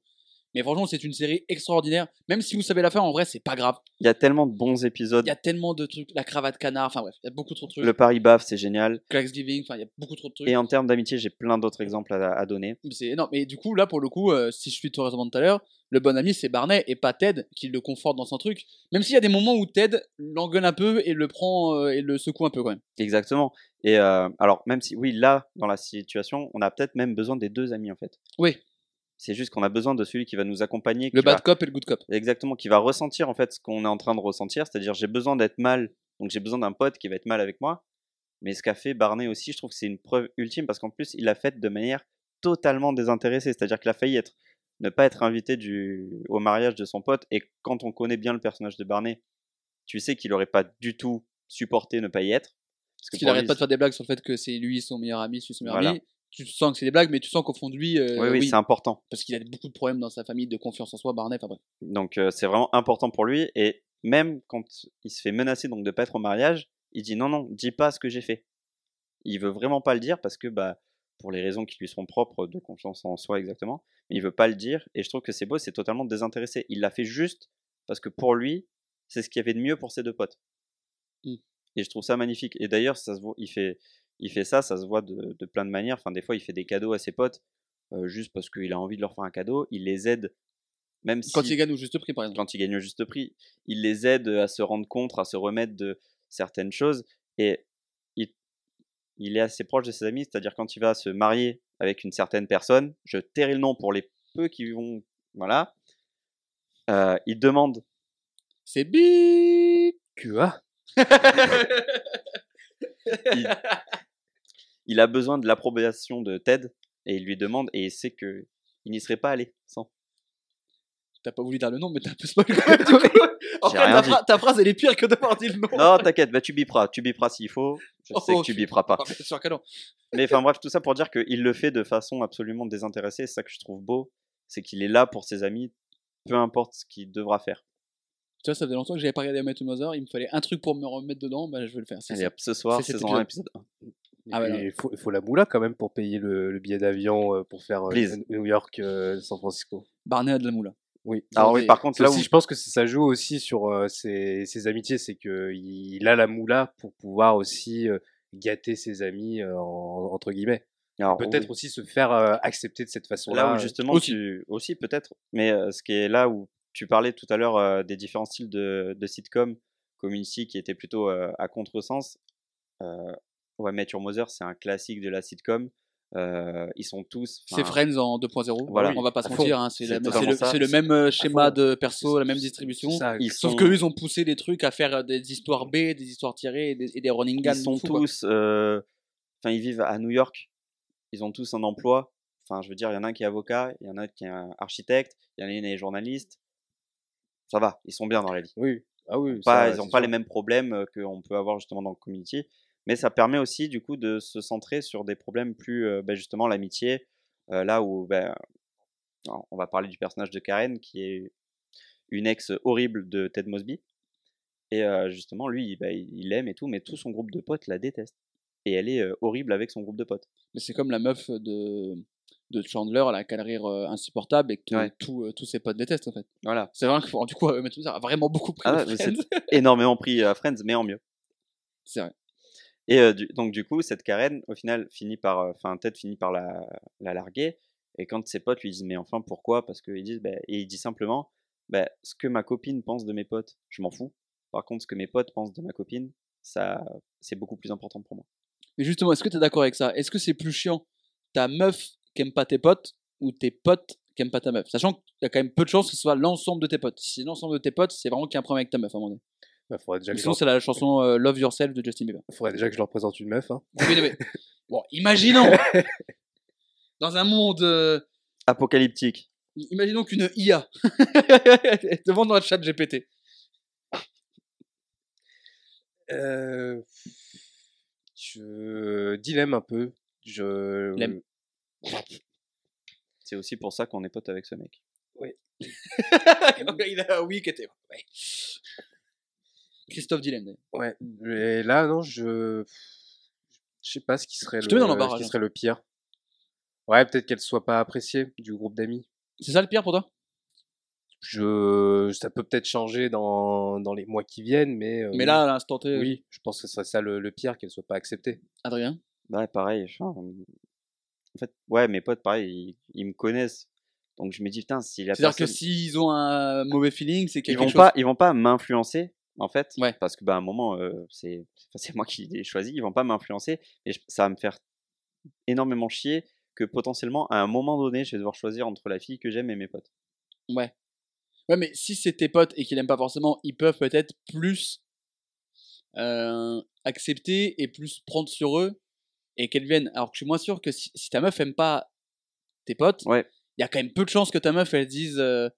Mais franchement, c'est une série extraordinaire. Même si vous savez la fin, en vrai, c'est pas grave. Il y a tellement de bons épisodes. Il y a tellement de trucs, la cravate canard, enfin bref, il y a beaucoup trop de trucs. Le Paris Baf, c'est génial. Thanksgiving, enfin, il y a beaucoup trop de trucs. Et en termes d'amitié, j'ai plein d'autres exemples à, à donner. C'est énorme. Mais du coup, là, pour le coup, euh, si je suis raisonnement de tout à l'heure, le bon ami, c'est Barney et pas Ted qui le conforte dans son truc. Même s'il y a des moments où Ted l'engueule un peu et le prend euh, et le secoue un peu quand même. Exactement. Et euh, alors, même si, oui, là, dans la situation, on a peut-être même besoin des deux amis, en fait. Oui, C'est juste qu'on a besoin de celui qui va nous accompagner. le va- bad cop et le good cop. Exactement, qui va ressentir, en fait, ce qu'on est en train de ressentir. C'est-à-dire, j'ai besoin d'être mal, donc j'ai besoin d'un pote qui va être mal avec moi. Mais ce qu'a fait Barney aussi, je trouve que c'est une preuve ultime parce qu'en plus, il l'a fait de manière totalement désintéressée. C'est-à-dire qu'il a failli être, ne pas être invité du, au mariage de son pote. Et quand on connaît bien le personnage de Barney, tu sais qu'il aurait pas du tout supporté ne pas y être. Parce qu'il pour arrête lui, pas de faire des blagues sur le fait que c'est lui son meilleur ami, celui son meilleur Voilà. ami. Tu sens que c'est des blagues, mais tu sens qu'au fond de lui, euh, oui, oui, oui, c'est important. parce qu'il a beaucoup de problèmes dans sa famille de confiance en soi. Enfin bref. Donc euh, c'est vraiment important pour lui. Et même quand il se fait menacer donc de pas être au mariage, il dit non, non, dis pas ce que j'ai fait. Il veut vraiment pas le dire parce que bah pour les raisons qui lui sont propres de confiance en soi exactement, mais il veut pas le dire. Et je trouve que c'est beau, c'est totalement désintéressé. Il l'a fait juste parce que pour lui, c'est ce qu'il y avait de mieux pour ses deux potes. Mm. Et je trouve ça magnifique. Et d'ailleurs, ça se voit, il fait, il fait ça, ça se voit de, de plein de manières. Enfin, des fois, il fait des cadeaux à ses potes euh, juste parce qu'il a envie de leur faire un cadeau. Il les aide, même si Quand il gagne au juste prix, par exemple. quand il gagne au juste prix, il les aide à se rendre compte, à se remettre de certaines choses. Et il, il est assez proche de ses amis, c'est-à-dire quand il va se marier avec une certaine personne, je tairai le nom pour les peu qui vont. Voilà. Euh, il demande. C'est bip QA Il, il a besoin de l'approbation de Ted et il lui demande et il sait que il n'y serait pas allé sans. T'as pas voulu dire le nom, mais t'as un peu spoil quand même. En fait, ta, phrase, elle est pire que d'avoir dit le nom. Non, t'inquiète, bah tu biperas, tu biperas s'il faut. Je sais Oh, que tu biperas pas. Ah, sûr que non. Mais enfin bref, tout ça pour dire qu'il le fait de façon absolument désintéressée. C'est ça que je trouve beau, c'est qu'il est là pour ses amis, peu importe ce qu'il devra faire. Tu vois, ça faisait longtemps que j'avais pas regardé Your Mother. Il me fallait un truc pour me remettre dedans. Bah, je vais le faire. C'est Allez hop, ce soir, saison 1, épisode 1. Ah ouais, il faut, la moula quand même pour payer le, le billet d'avion euh, pour faire euh. New York, euh, San Francisco. Barney a de la moula. Oui. Alors oui, par contre, là où aussi, je pense que ça joue aussi sur euh, ses, ses amitiés, c'est que il a la moula pour pouvoir aussi euh, gâter ses amis euh, en- entre guillemets. Peut-être oui. aussi se faire accepter de cette façon-là. là où justement aussi. tu aussi peut-être, mais ce qui est là où tu parlais tout à l'heure des différents styles de, de sitcom, Community qui était plutôt à contresens. Ouais, Met Your Mother, c'est un classique de la sitcom. Euh, ils sont tous. C'est Friends en 2.0. Voilà. On va pas se mentir. hein, C'est le, même euh, schéma de perso, la même distribution. ça, Ils Sauf sont- que eux, ils ont poussé des trucs à faire euh, des histoires B, des histoires tirées et des, et des running gags. ils sont fou, tous, euh, enfin, ils vivent à New York. Ils ont tous un emploi. Enfin, je veux dire, il y en a un qui est avocat, il y en a un qui est architecte, il y en a une qui est journaliste. Ça va, ils sont bien dans la vie. Oui. Ah oui. Pas, ça, ils n'ont pas sûr. les mêmes problèmes qu'on peut avoir justement dans le community. Mais ça permet aussi, du coup, de se centrer sur des problèmes plus, euh, ben, justement, l'amitié. euh, là où, alors, on va parler du personnage de Karen, qui est une ex horrible de Ted Mosby. Et euh, justement, lui, ben, il l'aime et tout, mais tout son groupe de potes la déteste. Et elle est horrible avec son groupe de potes. Mais c'est comme la meuf de, de Chandler, elle a qu'à rire insupportable et que Ouais. tout, tous ses potes détestent en fait. Voilà. C'est vrai que du coup, Mother a vraiment beaucoup pris Ah Friends. Énormément pris à Friends, mais en mieux. C'est vrai. Et euh, donc du coup, cette Karen, au final, finit par, euh, enfin, Ted finit par la, la larguer. Et quand ses potes lui disent, mais enfin, pourquoi? Parce qu'ils bah, il dit simplement, bah, ce que ma copine pense de mes potes, je m'en fous. Par contre, ce que mes potes pensent de ma copine, ça, c'est beaucoup plus important pour moi. Mais justement, est-ce que tu es d'accord avec ça? Est-ce que c'est plus chiant ta meuf qui aime pas tes potes ou tes potes qui aiment pas ta meuf? Sachant qu'il y a quand même peu de chances que ce soit l'ensemble de tes potes. Si c'est l'ensemble de tes potes, c'est vraiment qu'il y a un problème avec ta meuf à un moment donné. Bah, faudrait, déjà que je Sinon, leur... c'est la chanson euh, Love Yourself de Justin Bieber. faudrait déjà que je leur présente une meuf. Hein. Oui, mais- mais- Bon, imaginons Dans un monde. euh, Apocalyptique. Imaginons qu'une IA demande dans le chat GPT. Euh, je dilemme un peu. Je Lemme. C'est aussi pour ça qu'on est potes avec ce mec. Il a oui qui était. ouais. Christophe d'ailleurs. ouais. Et là non, je je sais pas ce qui serait Je le te mets dans l'embarras, ce qui serait le pire. Ouais, peut-être qu'elle soit pas appréciée du groupe d'amis. C'est ça le pire pour toi? Je ça peut peut-être changer dans, dans les mois qui viennent, mais euh, Mais là, à l'instant T, oui, je pense que ce serait ça le, le pire qu'elle soit pas acceptée. Adrien? Ouais, pareil. en fait, ouais, mes potes, pareil, ils, ils me connaissent. Donc je me dis, putain, si la C'est-à-dire que s'ils ont un mauvais feeling, c'est qu'il y ils a vont quelque pas ils vont pas m'influencer en fait Ouais. parce que bah à un moment euh, c'est moi qui l'ai choisi ils vont pas m'influencer et je- ça va me faire énormément chier que potentiellement à un moment donné je vais devoir choisir entre la fille que j'aime et mes potes. Ouais. Ouais, mais si c'est tes potes et qu'ils aiment pas forcément, ils peuvent peut-être plus euh, accepter et plus prendre sur eux et qu'elles viennent. Alors que je suis moins sûr que si, si ta meuf aime pas tes potes, il Ouais. y a quand même peu de chances que ta meuf elle dise. euh,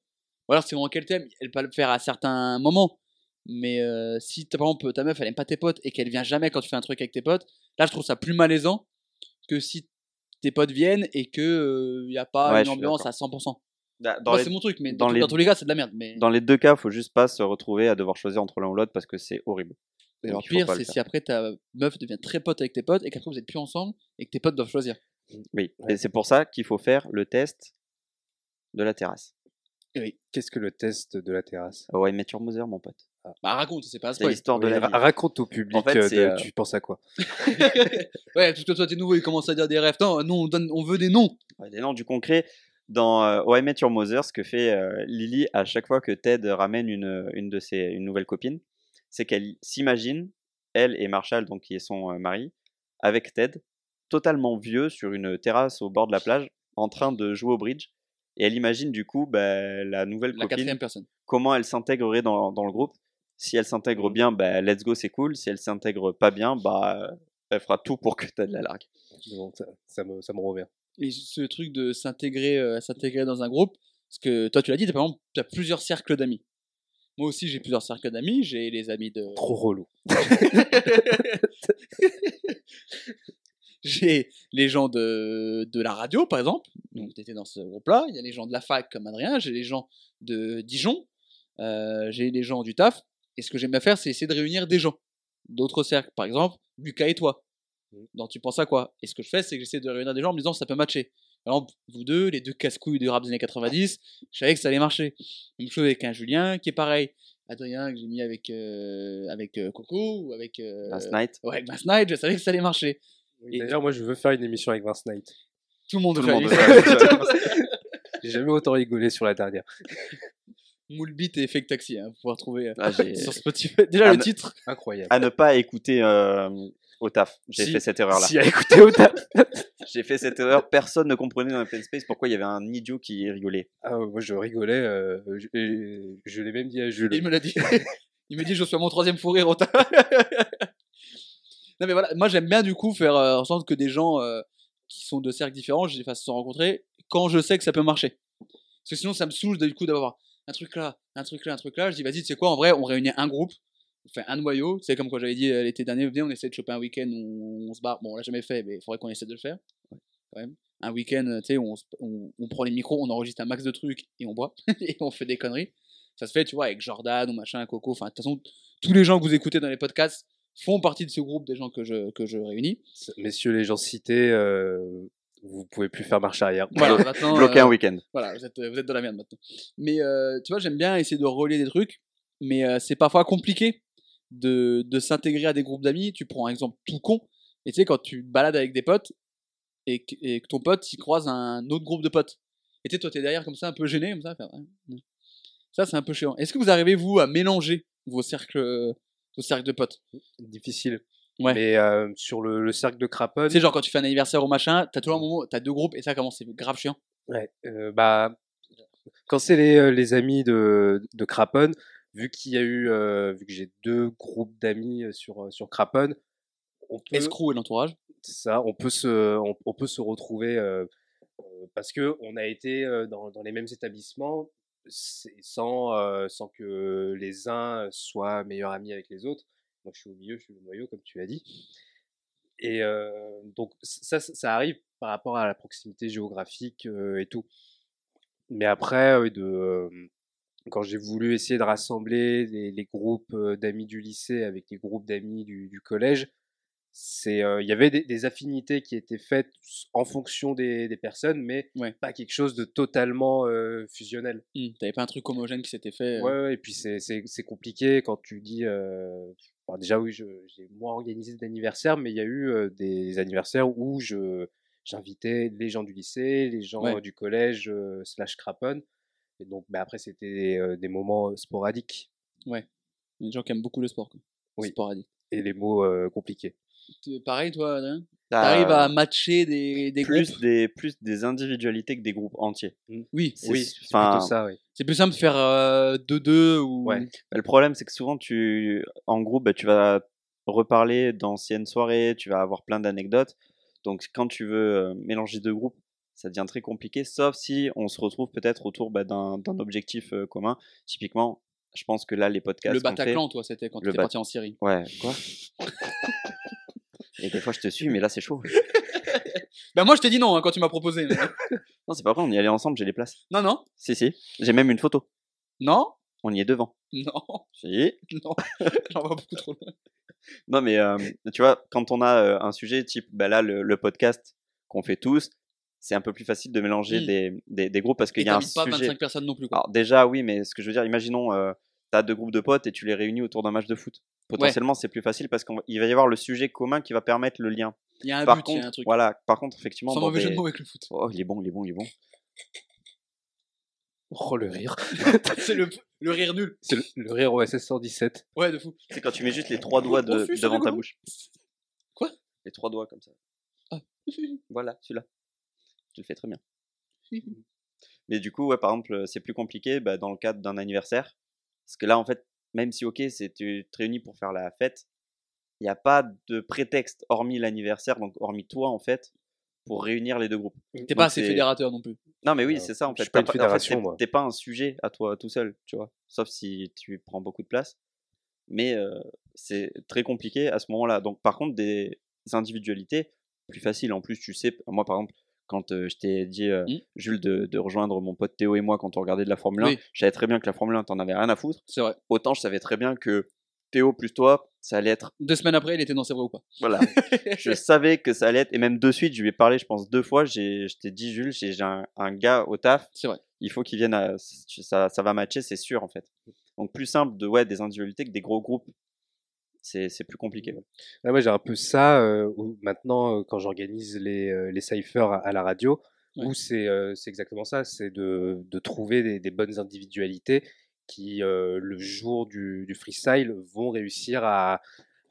ou alors c'est vraiment qu'elle t'aime, elle peut le faire à certains moments. Mais euh, si par exemple ta meuf elle aime pas tes potes et qu'elle vient jamais quand tu fais un truc avec tes potes, là je trouve ça plus malaisant que si tes potes viennent et que il y a pas Ouais, une ambiance à 100%. Bah, dans, Moi, les, c'est mon truc, mais dans dans, les- dans tous les cas c'est de la merde. Mais dans les deux cas faut juste pas se retrouver à devoir choisir entre l'un ou l'autre parce que c'est horrible Et faut pire, le c'est si après ta meuf devient très pote avec tes potes et qu'après vous êtes plus ensemble et que tes potes doivent choisir. oui Ouais. et c'est pour ça qu'il faut faire le test de la terrasse oui. Qu'est-ce que le test de la terrasse? Ouais Met Your Mother mon pote Bah raconte, c'est pas un spoil. l'histoire de Oui, la ra- vie Raconte au public. En fait, euh, de- euh, Tu penses à quoi? Ouais, parce que toi t'es nouveau, il commence à dire des rêves. Non, nous on, donne, on veut des noms. Ouais, des noms du concret. Dans euh, I Met Your Mother, ce que fait euh, Lily à chaque fois que Ted ramène une, une de ses une nouvelle copine, c'est qu'elle s'imagine, elle et Marshall, donc qui est son euh, mari, avec Ted, totalement vieux sur une terrasse au bord de la plage, en train de jouer au bridge. et elle imagine du coup bah, la nouvelle La copine, quatrième personne. comment elle s'intégrerait dans, dans le groupe. Si elle s'intègre bien, bah, let's go, c'est cool. Si elle s'intègre pas bien, bah, elle fera tout pour que tu aies de la largue. Donc, ça, ça me, ça me revient. Et ce truc de s'intégrer euh, s'intégrer dans un groupe, parce que toi tu l'as dit, tu as plusieurs cercles d'amis. Moi aussi j'ai plusieurs cercles d'amis, j'ai les amis de... Trop relou. j'ai les gens de, de la radio par exemple, donc tu étais dans ce groupe-là, il y a les gens de la fac comme Adrien, j'ai les gens de Dijon, euh, j'ai les gens du taf, et ce que j'aime bien faire c'est essayer de réunir des gens, d'autres cercles, par exemple Lucas et toi, donc tu penses à quoi? Et ce que je fais c'est que j'essaie de réunir des gens en me disant ça peut matcher. Exemple, vous deux, les deux casse-couilles du rap des années 90, je savais que ça allait marcher. Même chose avec un Julien qui est pareil. Adrien que j'ai mis avec, euh, avec euh, Coco ou avec... euh, Last night. Ouais, avec Vince Knight, je savais que ça allait marcher. Et- D'ailleurs, moi, je veux faire une émission avec Vince Knight. Tout le monde Tout veut le faire monde une- veut faire une J'ai jamais autant rigolé sur la dernière. Moulbit et Fake Taxi, hein, vous pouvez retrouver euh, Ah, sur Spotify. Déjà, Ah, le mais- titre. Incroyable. à ne pas écouter euh, au taf. J'ai Si- fait cette erreur-là. Si à écouter au taf. J'ai fait cette erreur. Personne ne comprenait dans Open Space pourquoi il y avait un idiot qui rigolait. Ah, moi, je rigolais. euh, je l'ai même dit à Jules. Il me l'a dit. il me dit, je suis à mon troisième fou rire au tas. non, mais voilà, moi j'aime bien du coup faire euh, en sorte que des gens euh, qui sont de cercles différents, je les fasse se rencontrer quand je sais que ça peut marcher. Parce que sinon, ça me saoule du coup d'avoir un truc là, un truc là, un truc là. Je dis, vas-y, tu sais quoi, en vrai, on réunit un groupe, on fait un noyau. C'est comme quand j'avais dit euh, l'été dernier, venez, on essaie de choper un week-end où on se barre. Bon, on l'a jamais fait, mais il faudrait qu'on essaie de le faire. Quand même. Un week-end, tu sais, on, on prend les micros, on enregistre un max de trucs et on boit et on fait des conneries. Ça se fait, tu vois, avec Jordan ou machin, Coco. Enfin, de toute façon, tous les gens que vous écoutez dans les podcasts font partie de ce groupe des gens que je, que je réunis. Messieurs les gens cités, euh, vous pouvez plus faire marche arrière. Voilà, maintenant. Bloquer euh, un week-end. Voilà, vous êtes, vous êtes dans la merde maintenant. Mais euh, tu vois, j'aime bien essayer de relier des trucs, mais euh, c'est parfois compliqué de, de s'intégrer à des groupes d'amis. Tu prends un exemple tout con, et tu sais, quand tu balades avec des potes, et que, et que ton pote s'y croise un autre groupe de potes, et tu sais, toi, t'es derrière comme ça, un peu gêné, comme ça, ça, c'est un peu chiant. Est-ce que vous arrivez, vous, à mélanger vos cercles, vos cercles de potes? Difficile. Ouais. Mais euh, sur le, le cercle de Craponne, Tu sais, genre, quand tu fais un anniversaire ou machin, t'as toujours un moment, t'as deux groupes, et ça, comment c'est grave chiant. Ouais, euh, bah, quand c'est les, euh, les amis de, de Craponne, vu qu'il y a eu, euh, vu que j'ai deux groupes d'amis sur, sur Craponne, on peut, Escrew et l'entourage. ça, on peut se, on, on peut se retrouver parce que on a été dans, dans les mêmes établissements sans, sans que les uns soient meilleurs amis avec les autres. Moi, je suis au milieu, je suis le noyau, comme tu as dit. Et euh, donc, ça, ça arrive par rapport à la proximité géographique euh, et tout. Mais après, de, quand j'ai voulu essayer de rassembler les, les groupes d'amis du lycée avec les groupes d'amis du, du collège, c'est, il y avait des, des affinités qui étaient faites en fonction des, des personnes, mais Ouais. pas quelque chose de totalement fusionnel. Hmm, T'avais pas un truc homogène qui s'était fait. Ouais, ouais, et puis c'est compliqué quand tu dis. Bon, déjà, oui, j'ai moins organisé d'anniversaires, mais il y a eu euh, des anniversaires où je, j'invitais les gens du lycée, les gens Ouais. euh, du collège, euh, slash craponne. Et donc, bah, après, c'était des moments sporadiques Des gens qui aiment beaucoup le sport. Quoi. Oui. Sporadique. et les mots compliqués. Pareil, toi, Adrien? T'arrives à matcher des, des plus groupes des plus des individualités que des groupes entiers. Oui, C'est- Oui, enfin, plutôt ça, oui. c'est plus simple de faire 2-2 ou. Ouais. Bah, le problème, c'est que souvent, tu, en groupe, bah, tu vas reparler d'anciennes soirées, tu vas avoir plein d'anecdotes. Donc, quand tu veux euh, mélanger deux groupes, ça devient très compliqué, sauf si on se retrouve peut-être autour bah, d'un objectif euh, commun. Typiquement, je pense que là, les podcasts. Le fait- Bataclan, toi, c'était quand tu étais parti en Syrie. Ouais, quoi? Et des fois, je te suis, mais là, c'est chaud. Bah, moi, je t'ai dit non hein, quand tu m'as proposé. mais- Non, c'est pas vrai, on y allait ensemble, j'ai les places. non, non, Si, si. J'ai même une photo. non, On y est devant. non, Si. non. J'en vois beaucoup trop loin. Non, mais euh, tu vois, quand on a euh, un sujet type, bah là, le, le podcast qu'on fait tous, c'est un peu plus facile de mélanger Mm. des, des, des groupes parce Et qu'il y a un t'invites pas sujet. 25 personnes non plus. Quoi. Alors, déjà, oui, mais ce que je veux dire, imaginons, euh, tu as deux groupes de potes et tu les réunis autour d'un match de foot. Potentiellement, c'est plus facile parce qu'il va y avoir le sujet commun qui va permettre le lien. Il y a un par but, il contre, y a un truc. voilà, par contre, effectivement, Sans mauvais jeu de mots avec le foot. Oh, il est bon, il est bon, il est bon. Oh, le rire. c'est le, le rire nul. C'est le, le rire OSS 117. Ouais, de fou. C'est quand tu mets juste les trois doigts de- devant ta bouche. Quoi? Les trois doigts comme ça. Ah. Voilà, celui-là. Tu le fais très bien. Mais du coup, ouais, par exemple, c'est plus compliqué bah, dans le cadre d'un anniversaire. Parce que là, en fait, même si, ok, c'est tu te réunis pour faire la fête, il n'y a pas de prétexte, hormis l'anniversaire, donc hormis toi, en fait, pour réunir les deux groupes. T'es pas assez fédérateur non plus. Non, mais oui, Euh, c'est ça, en je fait. pas en t'es- moi. T'es pas un sujet à toi tout seul, tu vois. Sauf si tu prends beaucoup de place. Mais euh, c'est très compliqué à ce moment-là. Donc, par contre, des individualités, plus facile. En plus, tu sais, moi, par exemple, quand euh, je t'ai dit, euh, Mm. Jules, de, de rejoindre mon pote Théo et moi quand on regardait de la Formule 1, Oui. je savais très bien que la Formule 1, t'en avais rien à foutre. C'est vrai. Autant je savais très bien que Théo plus toi, ça allait être. Deux semaines après, il était dans C'est vrai ou pas. Voilà. je savais que ça allait être. Et même de suite, je lui ai parlé, je pense, deux fois. j'ai- Je t'ai dit, Jules, j'ai un, un gars au taf C'est vrai. il faut qu'ils viennent à ça, ça va matcher c'est sûr en fait donc plus simple de ouais des individualités que des gros groupes c'est plus compliqué Ouais, j'ai un peu ça euh, où maintenant, euh, quand j'organise les, euh, les cyphers à, à la radio, Ouais. où c'est euh, c'est exactement ça, c'est de, de trouver des, des bonnes individualités qui, le jour du, du freestyle, vont réussir à.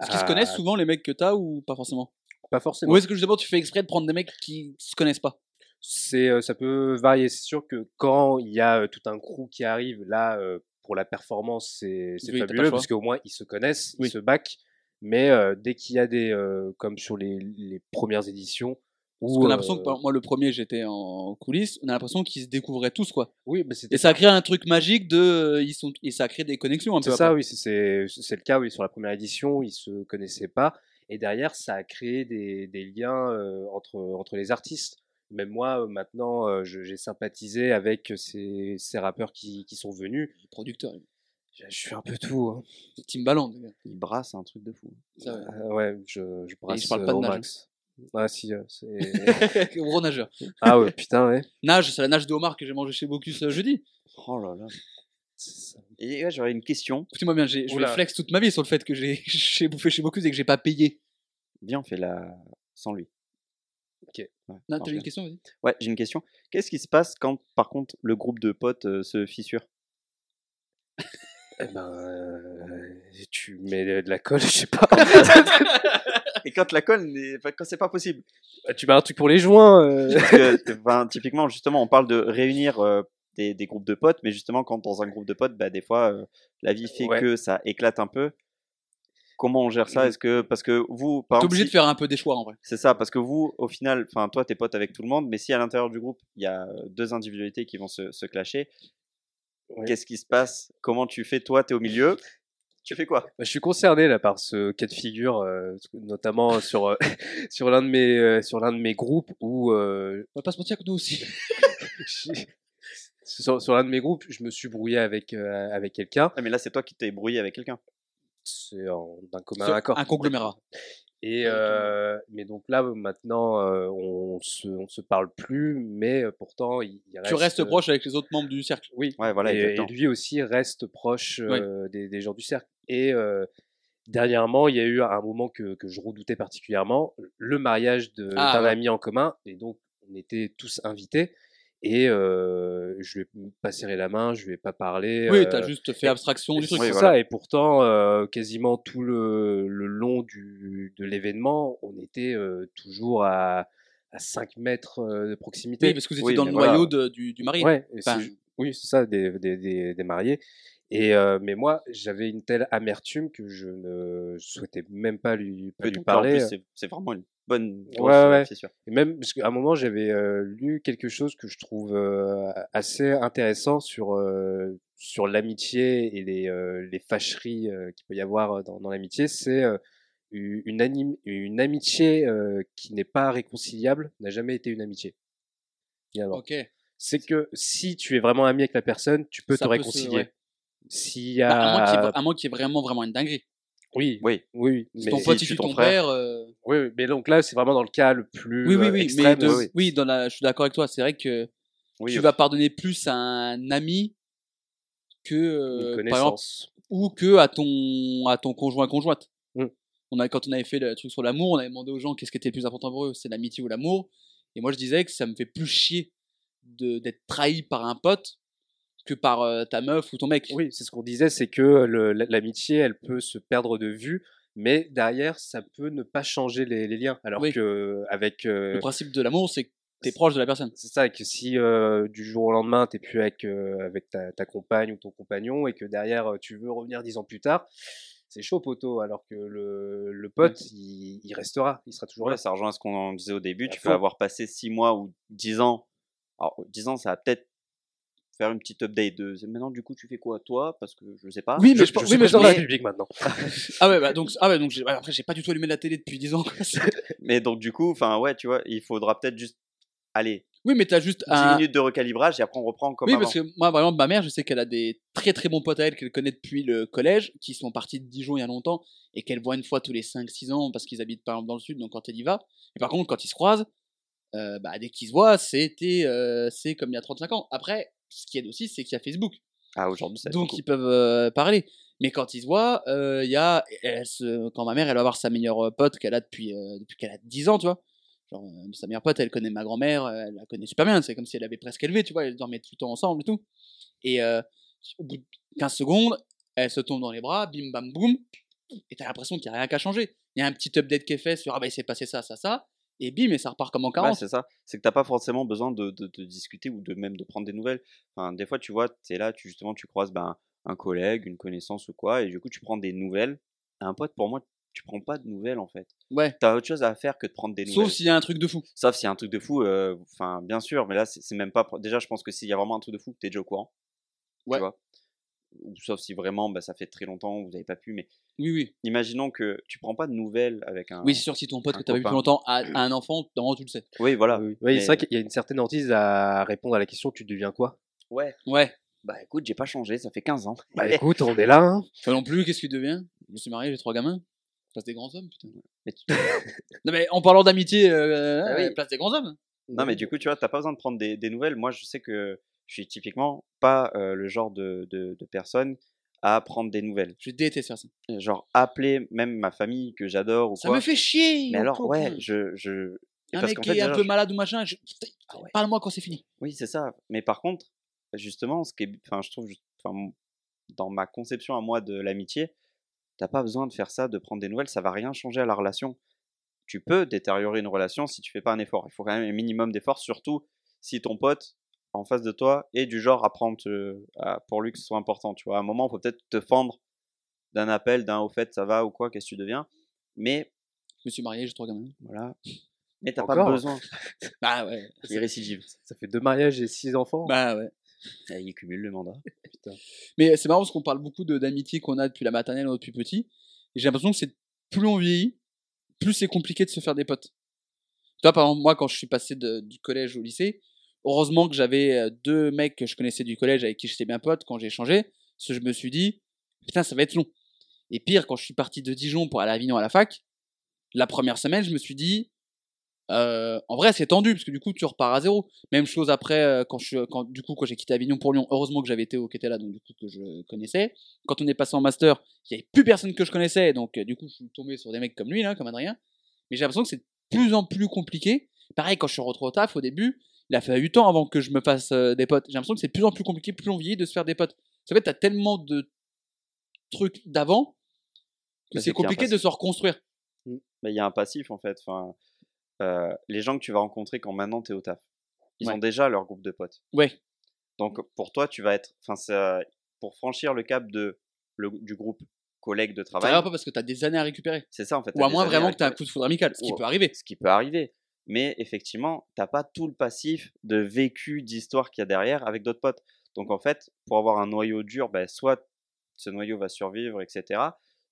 Est-ce qu'ils se connaissent souvent les mecs que t'as ou pas forcément? Pas forcément. Ou est-ce que justement tu fais exprès de prendre des mecs qui se connaissent pas? C'est, ça peut varier. C'est sûr que quand il y a tout un crew qui arrive, là, pour la performance, c'est c'est Oui, fabuleux parce qu'au moins ils se connaissent, Oui. ils se backent. Mais euh, dès qu'il y a des, euh, comme sur les, les premières éditions, Parce où qu'on a l'impression que euh, moi le premier j'étais en coulisses, on a l'impression qu'ils se découvraient tous quoi. oui, c'était Et ça crée un truc magique de euh, ils sont et ça crée des connexions un peu. C'est ça, après. oui, c'est- c'est c'est le cas, oui, sur la première édition, ils se connaissaient pas, et derrière, ça a créé des, des liens euh, entre, entre les artistes. Même moi, euh, maintenant, euh, je- j'ai sympathisé avec ces, ces rappeurs qui, qui sont venus. Les producteurs, Je, je suis un peu tout. hein. Timbaland. il brasse un truc de fou Ça, ouais. Euh, ouais, je, je brasse parle pas euh, de max. Ah si, euh, c'est... Gros nageur. ah ouais, putain, ouais. Nage, c'est la nage de homard que j'ai mangé chez Bocuse euh, jeudi. oh là là et ouais, j'aurais une question Écoutez-moi bien, j'ai- je vais flex toute ma vie sur le fait que j'ai j'ai bouffé chez Bocuse et que j'ai pas payé. viens on fait la sans lui. Ouais, Non, alors, t'avais une viens. question, vas-y. ouais j'ai une question qu'est-ce qui se passe quand par contre le groupe de potes euh, se fissure Eh ben, euh, tu mets de la colle, je sais pas. et quand la colle n'est- enfin, quand c'est pas possible tu mets un truc pour les joints. euh. Parce que, enfin, typiquement, justement, on parle de réunir euh, des, des groupes de potes, mais justement, quand dans un groupe de potes, bah, des fois, euh, la vie fait Ouais. que ça éclate un peu. Comment on gère ça Est-ce que parce que vous, par T'es exemple, obligé si- de faire un peu des choix en vrai. c'est ça, parce que vous, au final, enfin, toi, t'es pote avec tout le monde, mais si à l'intérieur du groupe, il y a euh, deux individualités qui vont se, se clasher, qu'est-ce qui se passe? Comment tu fais Toi, t'es au milieu? Tu fais quoi? Bah, je suis concerné là par ce cas de figure, euh, notamment sur euh, sur l'un de mes euh, sur l'un de mes groupes où euh, On va pas se mentir que nous aussi. sur, sur l'un de mes groupes, je me suis brouillé avec euh, avec quelqu'un. Ah, Mais là, c'est toi qui t'es brouillé avec quelqu'un. C'est d'un commun Sur accord. un conglomérat. Et euh, mais donc là maintenant, euh, on se on se parle plus, mais euh, pourtant il, il reste. Tu restes euh, proche avec les autres membres du cercle. Oui. Ouais, voilà, et, et lui aussi reste proche Oui. des, des gens du cercle. Et euh, dernièrement, il y a eu un moment que, que je redoutais particulièrement, le mariage de- d'un Ah, ouais. ami en commun. Et donc, on était tous invités. Et euh, je lui ai pas serré la main, je lui ai pas parlé. Oui, euh, t'as juste fait abstraction du c'est truc. Oui, ça, voilà. et pourtant, euh, quasiment tout le, le long du, de l'événement, on était euh, toujours à, à 5 mètres de proximité. Oui, parce que vous étiez Oui, dans le voilà. noyau de- du, du mari. Ouais, Enfin, c'est oui, c'est ça, des, des, des, des mariés. Et euh, mais moi, j'avais une telle amertume que je ne souhaitais même pas lui, pas lui parler. c'est- c'est vraiment une bonne Ouais, euh, ouais. fissure. Et même parce qu'à un moment, j'avais euh, lu quelque chose que je trouve euh, assez intéressant sur euh, sur l'amitié et les euh, les fâcheries qu'il peut y avoir dans, dans l'amitié. C'est une anim- une amitié qui n'est pas réconciliable n'a jamais été une amitié. Finalement. Ok. c'est que si tu es vraiment ami avec la personne, tu peux Ça te peut réconcilier. S'il y Bah, à, moins qu'il y ait- a... à moins qu'il y ait vraiment, vraiment une dinguerie. Oui, Oui, oui, Si mais... ton si pote tu il tue ton ton frère- père. euh, oui, oui, mais donc là, c'est vraiment dans le cas le plus Oui, oui, euh, oui. Mais de- oui, oui. oui, dans la, je suis d'accord avec toi. C'est vrai que oui. tu vas pardonner plus à un ami que, Une euh, par exemple, ou que à ton, à ton conjoint conjointe. Mm. On a, quand on avait fait le truc sur l'amour, on avait demandé aux gens qu'est-ce qui était le plus important pour eux, c'est l'amitié ou l'amour. Et moi, je disais que ça me fait plus chier de- d'être trahi par un pote que par euh, ta meuf ou ton mec. Oui, c'est ce qu'on disait, c'est que le- l'amitié, elle peut se perdre de vue, mais derrière, ça peut ne pas changer les, les liens. Alors Oui. que avec euh, Le principe de l'amour, c'est t'es proche de la personne. C'est ça, et que si euh, du jour au lendemain, t'es plus avec, euh, avec ta, ta compagne ou ton compagnon, et que derrière, euh, tu veux revenir dix ans plus tard, c'est chaud, poteau, alors que le, le pote, il, il restera, il sera toujours Ouais, là. ça rejoint ce qu'on disait au début. À Tu fond. peux avoir passé 6 mois ou 10 ans. Alors, 10 ans, ça va peut-être faire une petite update de maintenant, du coup, tu fais quoi, toi? Parce que je sais pas. Oui, mais Je, je, pense- je suis oui, mais la République maintenant. Ah ouais, bah donc, ah ouais, donc après, j'ai pas du tout allumé la télé depuis 10 ans. Mais donc, du coup, enfin, ouais, tu vois, il faudra peut-être juste. Allez, oui, mais t'as juste 10 un. minutes de recalibrage et après on reprend comme Oui, avant. parce que moi, par exemple, ma mère, je sais qu'elle a des très très bons potes à elle qu'elle connaît depuis le collège, qui sont partis de Dijon il y a longtemps, et qu'elle voit une fois tous les 5-6 ans parce qu'ils habitent par exemple dans le sud, donc quand elle y va. Et par contre, quand ils se croisent, euh, bah, dès qu'ils se voient, c'était, euh, c'est comme il y a 35 ans. Après, ce qui aide aussi, c'est qu'il y a Facebook. Ah, aujourd'hui, ça donc beaucoup. ils peuvent euh, parler. Mais quand ils se voient, euh, il y a, elle se- quand ma mère, elle va voir sa meilleure euh, pote qu'elle a depuis, euh, depuis qu'elle a 10 ans, tu vois. Genre, euh, sa meilleure pote, elle connaît ma grand-mère, euh, elle la connaît super bien, c'est comme si elle avait presque élevé, tu vois, elles dormaient tout le temps ensemble et tout. Et euh, au bout de 15 secondes, elle se tombe dans les bras, bim bam boum, et t'as l'impression qu'il n'y a rien qu'à changer. Il y a un petit update qui est fait sur, ah bah il s'est passé ça, ça, ça, et bim, et ça repart comme en Ouais, 40. c'est ça. C'est que t'as pas forcément besoin de, de, de discuter ou de même de prendre des nouvelles. Enfin, des fois, tu vois, t'es là, tu, justement, tu croises ben, un collègue, une connaissance ou quoi, et du coup, tu prends des nouvelles. Un pote, pour moi, tu prends pas de nouvelles en fait. ouais. T'as autre chose à faire que de prendre des nouvelles. Sauf s'il y a un truc de fou. Sauf s'il y a un truc de fou, euh, enfin, bien sûr, mais là, c'est même pas. Déjà, je pense que s'il y a vraiment un truc de fou, t'es déjà au courant. Ouais. Tu vois ou sauf si vraiment, bah, ça fait très longtemps, vous n'avez pas pu, mais Oui, oui. imaginons que tu prends pas de nouvelles avec un. Oui, c'est sûr, si ton pote que t'as vu depuis longtemps a, a un enfant, normalement tu le sais. Oui, voilà. Oui, oui, mais- c'est vrai qu'il y a une certaine hantise à répondre à la question tu deviens quoi? Ouais. Ouais. Bah écoute, j'ai pas changé, ça fait 15 ans. Bah écoute, on est là. Hein. Toi non plus, qu'est-ce que tu deviens? Je me suis marié, j'ai trois gamins. Place des grands hommes, putain. Mais tu- Non mais en parlant d'amitié, euh, Ah oui. euh, place des grands hommes. Non, mais du coup, tu vois, t'as pas besoin de prendre des, des nouvelles. Moi, je sais que je suis typiquement pas euh, le genre de, de, de personne à prendre des nouvelles. Je déteste faire ça. Genre, appeler même ma famille que j'adore ou Ça quoi. me fait chier. Mais alors, ouais, je. je... Un parce mec qui fait, est un déjà, peu je- malade ou machin, je... Ah ouais. parle-moi quand c'est fini. Oui, c'est ça. Mais par contre, justement, ce qui est, enfin, je trouve, enfin, dans ma conception à moi de l'amitié, t'as pas besoin de faire ça, de prendre des nouvelles, ça va rien changer à la relation. Tu peux détériorer une relation si tu fais pas un effort. Il faut quand même un minimum d'effort, surtout si ton pote en face de toi est du genre à prendre euh, à- pour lui que ce soit important. Tu vois, à un moment, il faut peut-être te fendre d'un appel, d'un au fait, ça va ou quoi, qu'est-ce que tu deviens. Mais Je me suis marié, j'ai trois gamins. voilà. Mais t'as pas besoin. Bah ouais. Il récidive. Ça fait deux mariages et six enfants. Bah ouais. Ah, Il cumule le mandat. Mais c'est marrant parce qu'on parle beaucoup de- d'amitié qu'on a depuis la maternelle ou depuis petit. Et j'ai l'impression que c'est plus on vieillit, plus c'est compliqué de se faire des potes. Tu vois, par exemple, moi, quand je suis passé de- du collège au lycée, heureusement que j'avais euh, deux mecs que je connaissais du collège avec qui j'étais bien pote quand j'ai changé. Parce que je me suis dit, putain, ça va être long. Et pire, quand je suis parti de Dijon pour aller à Avignon à la fac, la première semaine, je me suis dit, euh, en vrai, c'est tendu parce que du coup, tu repars à zéro. Même chose après, euh, quand je, quand, du coup, quand j'ai quitté Avignon pour Lyon, heureusement que j'avais Théo qui était là, donc du coup, que je connaissais. Quand on est passé en master, il n'y avait plus personne que je connaissais, donc euh, du coup, je suis tombé sur des mecs comme lui, là, comme Adrien. Mais j'ai l'impression que c'est de plus en plus compliqué. Pareil, quand je suis retrouvé au taf, au début, il a fait 8 ans avant que je me fasse euh, des potes. J'ai l'impression que c'est de plus en plus compliqué, plus on vieillit, de se faire des potes. En fait, t'as tellement de trucs d'avant que Bah, c'est compliqué de se reconstruire. Mais il y a un passif en fait. Enfin, euh, les gens que tu vas rencontrer quand maintenant tu es au taf, ils Ouais. ont déjà leur groupe de potes. Ouais. Donc pour toi, tu vas être. Enfin, ça- pour franchir le cap de, le, du groupe collègue de Ça travail, va pas parce que t'as des années à récupérer. c'est ça en fait. Ou à moins vraiment que t'as un coup de foudre amical, ce qui peut arriver. Ce qui peut arriver. Mais effectivement, t'as pas tout le passif de vécu, d'histoire qu'il y a derrière avec d'autres potes. Donc en fait, pour avoir un noyau dur, ben, soit ce noyau va survivre, etc.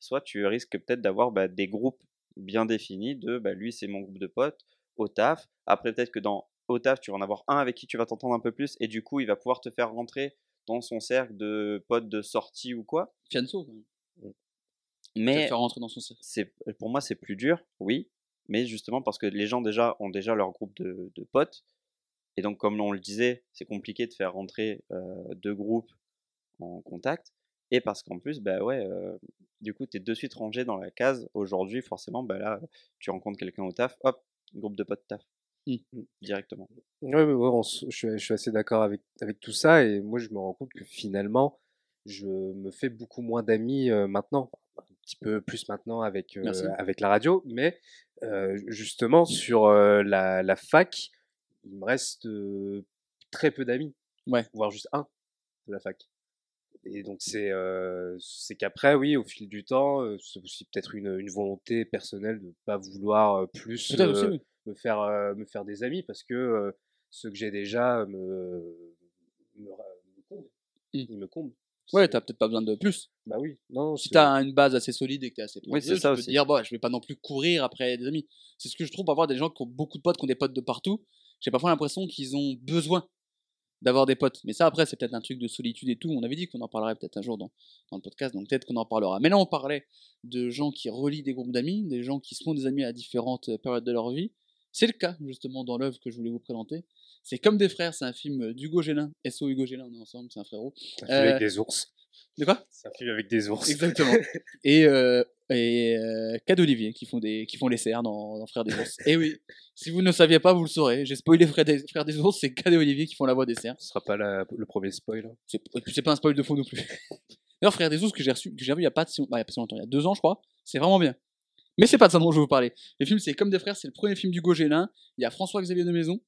Soit tu risques peut-être d'avoir bah, des groupes bien définis de bah, lui c'est mon groupe de potes au taf. Après peut-être que dans au taf tu vas en avoir un avec qui tu vas t'entendre un peu plus et du coup il va pouvoir te faire rentrer dans son cercle de potes de sortie ou quoi. Fianso, Mais le faire rentrer dans son cercle. c'est pour moi c'est plus dur, oui, mais justement parce que les gens déjà ont déjà leur groupe de, de potes et donc comme on le disait, c'est compliqué de faire rentrer euh, deux groupes en contact et parce qu'en plus bah ouais euh, du coup tu es de suite rangé dans la case aujourd'hui forcément bah là tu rencontres quelqu'un au taf, hop, groupe de potes taf. Mmh. Directement. Ouais, ouais, je, suis, je suis assez d'accord avec, avec tout ça et moi je me rends compte que finalement je me fais beaucoup moins d'amis euh, maintenant, petit peu plus maintenant avec, euh, avec la radio, mais euh, justement sur euh, la, la fac, il me reste euh, très peu d'amis. Ouais. Voire juste un de la fac. Et donc c'est euh, c'est qu'après, oui, au fil du temps, euh, c'est aussi peut-être une, une volonté personnelle de pas vouloir euh, plus aussi, oui. me faire euh, me faire des amis parce que euh, ceux que j'ai déjà me me, me comblent. Mm. Ils me comblent. Ouais, t'as peut-être pas besoin de plus. bah oui. Non, Si t'as une base assez solide et que t'es assez Oui, c'est précieux, ça tu peux aussi. te dire, bon, je vais pas non plus courir après des amis. C'est ce que je trouve parfois des gens qui ont beaucoup de potes, qui ont des potes de partout. J'ai parfois l'impression qu'ils ont besoin d'avoir des potes. Mais ça, après, c'est peut-être un truc de solitude et tout. On avait dit qu'on en parlerait peut-être un jour dans, dans le podcast, donc peut-être qu'on en parlera. Mais là, on parlait de gens qui relient des groupes d'amis, des gens qui se font des amis à différentes périodes de leur vie. C'est le cas, justement, dans l'œuvre que je voulais vous présenter. C'est comme des frères, c'est un film d'Hugo Gélin. SO Hugo Gélin, on est ensemble, c'est un frérot. c'est un film Euh, avec des ours. De quoi? C'est un film avec des ours. Exactement. et euh, et euh, Cad Olivier qui font des qui font les CR dans, dans Frères des ours. Et oui, si vous ne saviez pas, vous le saurez. J'ai spoilé Frères des, Frères des ours, c'est Cad et Olivier qui font la voix des CR. Ce sera pas la- le premier spoil. hein. C'est pas un spoil de faux non plus. D'ailleurs, Frères des ours que j'ai reçu, que j'ai vu il y a pas si, bah, il y a pas si longtemps, il y a deux ans je crois. C'est vraiment bien. Mais c'est pas de ça dont je veux vous parler. Le film c'est comme des frères, c'est le premier film d'Hugo Gélin. Il y a François-Xavier de Maison,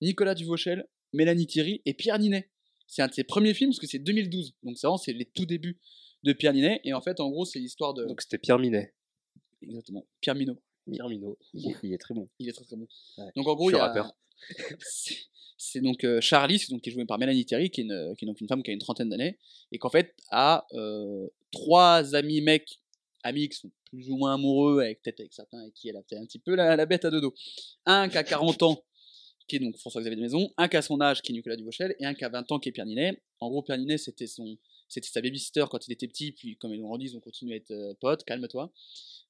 Nicolas Duvauchel, Mélanie Thierry et Pierre Ninet. C'est un de ses premiers films parce que c'est 2012. Donc c'est vraiment c'est les tout débuts de Pierre Ninet. Et en fait, en gros, c'est l'histoire de. Donc c'était Pierre Minet. Exactement. Pierre Minot. Pierre Minot. Il est, il est très bon. Il est très très bon. Ouais. Donc en gros, il y a. rappeur. c'est- donc euh, Charlie, donc, qui est jouée par Mélanie Thierry, qui est, une, qui est donc une femme qui a une trentaine d'années, et qu'en fait a euh, trois amis mecs, amis qui sont plus ou moins amoureux, avec peut-être avec certains avec qui elle a peut-être un petit peu la, la bête à deux dos. Un qui a 40 ans, donc François-Xavier de Maison, un qui a son âge, qui est Nicolas Duvauchel, et un qui a 20 ans, qui est Pierre Ninet. En gros, Pierre Ninet, c'était son, c'était sa babysitter quand il était petit, puis comme ils ont grandi, ils ont continué à être euh, potes, calme-toi.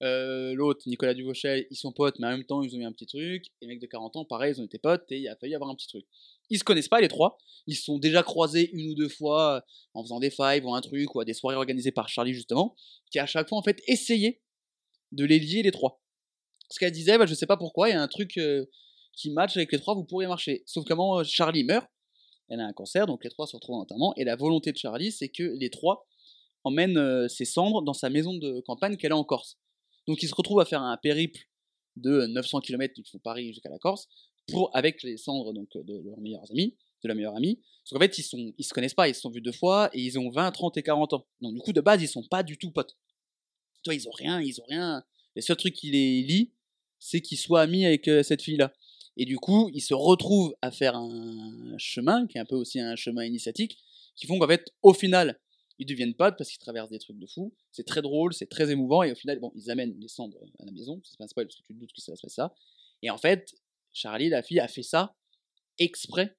Euh, L'autre, Nicolas Duvauchel, ils sont potes, mais en même temps, ils ont eu un petit truc. Et les mecs de 40 ans, pareil, ils ont été potes, et il a failli avoir un petit truc. Ils se connaissent pas, les trois. Ils se sont déjà croisés une ou deux fois euh, en faisant des fives ou un truc, ou à des soirées organisées par Charlie, justement, qui à chaque fois, en fait, essayé de les lier, les trois. Parce qu'elle disait, bah, je sais pas pourquoi, il y a un truc qui match avec les trois, vous pourriez marcher. Sauf comment Charlie meurt, elle a un cancer, donc les trois se retrouvent en enterrement, et la volonté de Charlie, c'est que les trois emmènent euh, ses cendres dans sa maison de campagne qu'elle a en Corse. Donc ils se retrouvent à faire un périple de 900 km, ils font Paris jusqu'à la Corse, pour, avec les cendres donc, de leurs meilleurs amis, de la meilleure amie. Parce qu'en fait, ils se connaissent pas, ils se sont vus deux fois, et ils ont 20, 30 et 40 ans. Donc du coup, de base, ils sont pas du tout potes. Toi, ils ont rien, ils ont rien. Le seul truc qui les lie, c'est qu'ils soient amis avec euh, cette fille-là. Et du coup, ils se retrouvent à faire un chemin, qui est un peu aussi un chemin initiatique, qui font qu'en fait, au final, ils deviennent potes parce qu'ils traversent des trucs de fou. C'est très drôle, c'est très émouvant, et au final, bon, ils amènent les cendres à la maison. C'est pas un spoil parce que tu te doutes que ça va se passer ça. Et en fait, Charlie, la fille, a fait ça exprès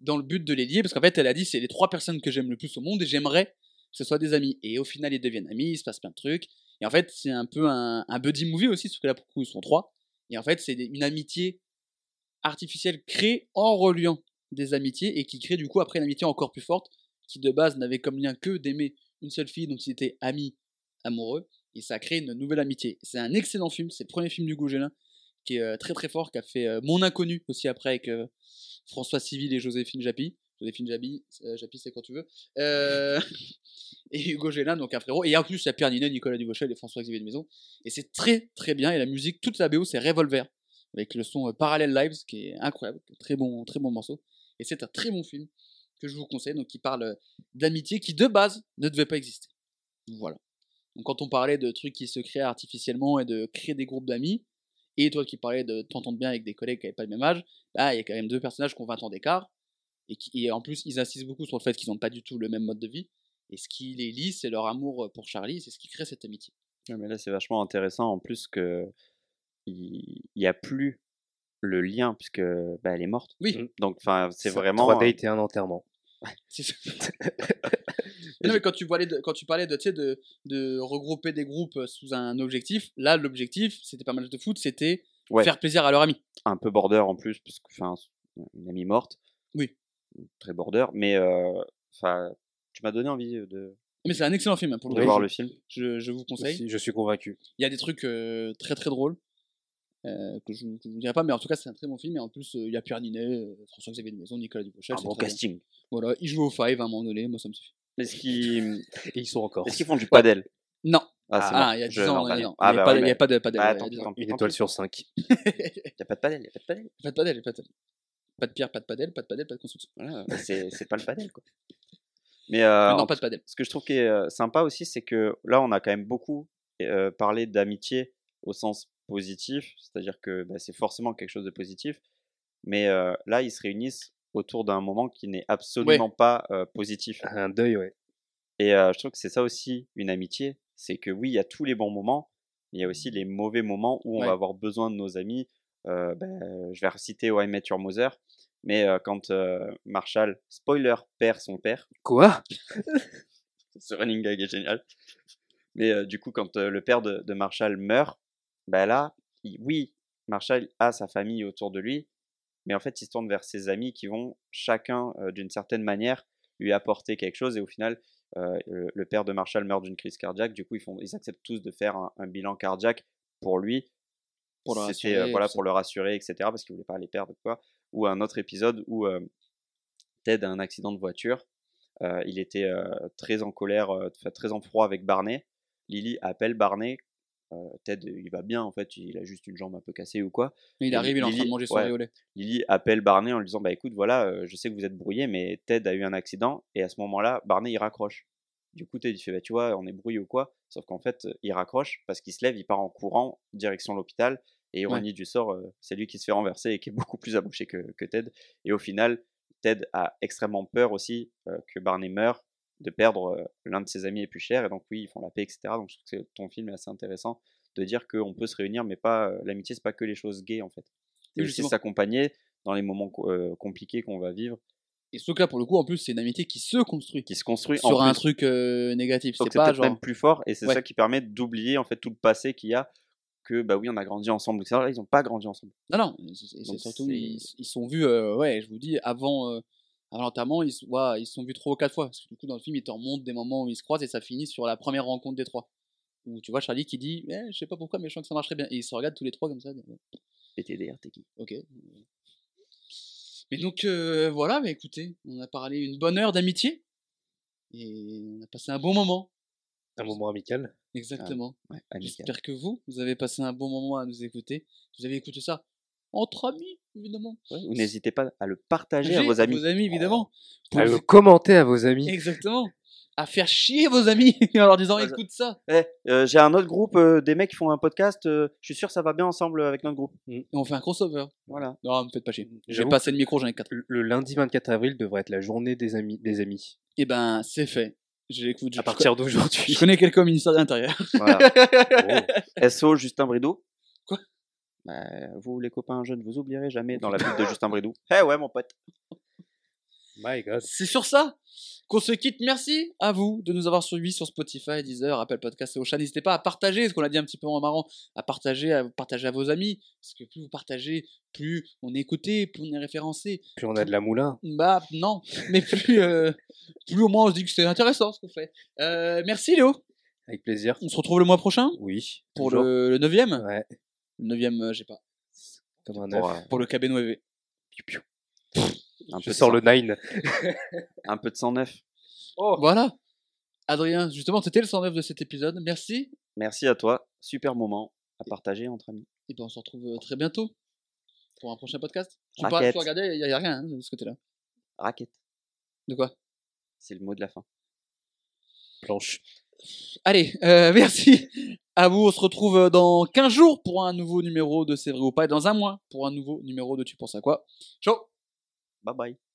dans le but de les lier, parce qu'en fait, elle a dit c'est les trois personnes que j'aime le plus au monde et j'aimerais que ce soit des amis. Et au final, ils deviennent amis, il se passe plein de trucs. Et en fait, c'est un peu un, un buddy movie aussi, parce que là, pour le coup, ils sont trois. Et en fait, c'est une amitié artificielle créée en reliant des amitiés et qui crée du coup après une amitié encore plus forte, qui de base n'avait comme lien que d'aimer une seule fille dont ils étaient amis, amoureux. Et ça a créé une nouvelle amitié. C'est un excellent film, c'est le premier film du Gélin qui est euh, très très fort, qui a fait euh, Mon Inconnu aussi après avec euh, François Civil et Joséphine Japy. Joséphine Japy, euh, Japy c'est quand tu veux. Et Hugo Gélin, donc un frérot. Et en plus, il y a Pierre Ninet, Nicolas Duvauchel et François-Xavier de Maison. Et c'est très très bien. Et la musique, toute la BO, c'est Revolver. Avec le son euh, Parallel Lives, qui est incroyable. Très bon, très bon morceau. Et c'est un très bon film que je vous conseille. Donc, qui parle euh, d'amitié qui, de base, ne devait pas exister. Voilà. Donc, quand on parlait de trucs qui se créent artificiellement et de créer des groupes d'amis, et toi qui parlais de t'entendre bien avec des collègues qui n'avaient pas le même âge, bah, il y a quand même deux personnages qui ont 20 ans d'écart, et, qui, en plus, ils insistent beaucoup sur le fait qu'ils n'ont pas du tout le même mode de vie, et ce qui les lie, c'est leur amour pour Charlie, c'est ce qui crée cette amitié. Ouais, mais là, c'est vachement intéressant en plus que il n'y a plus le lien puisque bah, elle est morte. Oui. Mm. Donc, enfin, c'est vraiment. Trois dates et un enterrement. C'est ça. non, mais quand tu parlais de, quand tu parlais de, tu sais, de, de regrouper des groupes sous un objectif, là, l'objectif, c'était pas mal de foot, c'était Ouais. faire plaisir à leur ami. un peu border en plus, parce que enfin, une amie morte. Oui. Très border, mais euh, enfin, tu m'as donné envie de, Mais c'est un excellent film, hein, pour le de voir je, le film. je, je vous conseille. Je suis convaincu. Il y a des trucs euh, très très drôles. Euh, que je ne vous dirai pas, mais en tout cas, c'est un très bon film. Et en plus, euh, il y a Pierre Ninet, euh, François-Xavier de Maison, Nicolas Dupauchel. Un c'est bon bien. casting. Voilà, ils jouent au Five à un moment donné, moi ça me suffit. Est-ce qu'ils Et ils sont encore. est-ce qu'ils font du padel? Non, Ah, ah, il y a 10 Je- ans, non, Ah, il n'y a, bah pas- ouais, il y a mais- pas de padel. Ah, il y a tant 10 pis, ans. tant pis, Une étoile sur cinq. Y a pas de padel, y a pas de padel. Pas de padel, pas de padel. Pas de pierre, pas de padel, pas de padel, pas de construction. Voilà, bah, c'est c'est pas le padel, quoi. Mais euh, non, pas de padel. ce que je trouve qui est sympa aussi, c'est que là, on a quand même beaucoup euh, parlé d'amitié au sens positif, c'est-à-dire que bah, c'est forcément quelque chose de positif. Mais euh, là, ils se réunissent autour d'un moment qui n'est absolument pas euh, positif. Un deuil, ouais. Et euh, je trouve que c'est ça aussi une amitié, c'est que oui, il y a tous les bons moments, mais il y a aussi les mauvais moments où on Ouais. va avoir besoin de nos amis. Ben, je vais reciter How I Met Your Mother, mais quand Marshall, spoiler, perd son père, Quoi? Ce running gag est génial. Mais euh, du coup, quand euh, le père de, de Marshall meurt, ben là, il- oui, Marshall a sa famille autour de lui, mais en fait, il se tourne vers ses amis qui vont chacun, euh, d'une certaine manière, lui apporter quelque chose. Et au final, euh, le, le père de Marshall meurt d'une crise cardiaque. Du coup, ils, font, ils acceptent tous de faire un, un bilan cardiaque pour lui. Pour le rassurer, voilà, pour le rassurer, etc. Parce qu'il voulait pas les perdre. Quoi. Ou un autre épisode où Ted a un accident de voiture. Il était très en colère, très en froid avec Barney. Lily appelle Barney. Euh, Ted, il va bien en fait, il a juste une jambe un peu cassée ou quoi. Il arrive, il est en train de manger son ouais. Lily appelle Barney en lui disant Bah écoute, voilà, euh, je sais que vous êtes brouillé, mais Ted a eu un accident. Et à ce moment-là, Barney il raccroche. Du coup, Ted il fait Bah tu vois, on est brouillé ou quoi? Sauf qu'en fait, euh, il raccroche parce qu'il se lève, il part en courant, direction l'hôpital. Et ironie du sort, euh, c'est lui qui se fait renverser et qui est beaucoup plus abouché que, que Ted. Et au final, Ted a extrêmement peur aussi euh, que Barney meure, de perdre l'un de ses amis les plus chers. Et donc, oui, ils font la paix, etc. Donc, je trouve que ton film est assez intéressant de dire qu'on peut se réunir, mais pas l'amitié, c'est pas que les choses gays en fait. C'est aussi s'accompagner dans les moments co- euh, compliqués qu'on va vivre, Et ce là pour le coup, en plus, c'est une amitié qui se construit qui se construit sur en un plus. truc euh, négatif. C'est pas genre. même plus fort et c'est Ouais. ça qui permet d'oublier en fait tout le passé qu'il y a que bah oui on a grandi ensemble etc. Là ils n'ont pas grandi ensemble. Non, non, Donc, surtout, ils, ils sont vus, euh, ouais, je vous dis, avant, avant l'enterrement, ils, se- ouais, ils se sont vus trois ou quatre fois. Parce que du coup, dans le film, ils te remontent des moments où ils se croisent et ça finit sur la première rencontre des trois. Où tu vois Charlie qui dit, eh, je sais pas pourquoi, mais je sens que ça marcherait bien. Et ils se regardent tous les trois comme ça. PTDR t'es qui? Ok. Mais donc, euh, voilà, mais écoutez, on a parlé une bonne heure d'amitié. Et on a passé un bon moment. Un moment amical. Exactement. Ouais, amical. J'espère que vous, vous avez passé un bon moment à nous écouter. Vous avez écouté ça entre amis, évidemment. Ou n'hésitez pas à le partager à vos amis. évidemment. Pour À le commenter à vos amis. Exactement. À faire chier vos amis en leur disant Ouais, écoute ça. Eh, euh, j'ai un autre groupe euh, des mecs qui font un podcast. euh, je suis sûr que ça va bien ensemble avec notre groupe. Et on fait un crossover. Voilà. Non, me faites pas chier. J'ai passé le micro, j'en ai 4. Le- Le lundi 24 avril devrait être la journée des amis. Des amis. Et ben, c'est fait. J'écoute. À partir d'aujourd'hui. Je connais quelqu'un au ministère de l'Intérieur. voilà. Oh. SO Justin Bridou. Quoi? Bah, Vous les copains jeunes, vous oublierez jamais dans la pub de Justin Bridou. Eh ouais mon pote. My God. C'est sur ça qu'on se quitte. Merci à vous de nous avoir suivis sur Spotify, Deezer, Apple Podcast et Ocha. N'hésitez pas à partager, ce qu'on a dit un petit peu en marrant, à partager, à partager à vos amis. Parce que plus vous partagez, plus on est écouté, plus on est référencé. Puis on a de la moulin. Bah non, mais plus, euh, plus au moins on se dit que c'est intéressant ce qu'on fait. Euh, merci Léo. Avec plaisir. On se retrouve le mois prochain Oui. pour toujours. le, le 9ème. Ouais. Le 9ème, euh, j'ai pas. Comme un Pour, euh, le KB 9 un, Je peu sors le 9. un peu de 109. Voilà. Adrien, justement, c'était le 109 de cet épisode. Merci. Merci à toi. Super moment à partager entre amis. Et ben on se retrouve euh, très bientôt pour un prochain podcast. Je sais pas, Raquette. tu regardais, il n'y a, rien hein, de ce côté-là. Raquette. De quoi? C'est le mot de la fin. Planche. Allez, euh, merci à vous. On se retrouve euh, dans 15 jours pour un nouveau numéro de C'est vrai ou pas et dans un mois pour un nouveau numéro de Tu penses à quoi? Ciao Bye bye.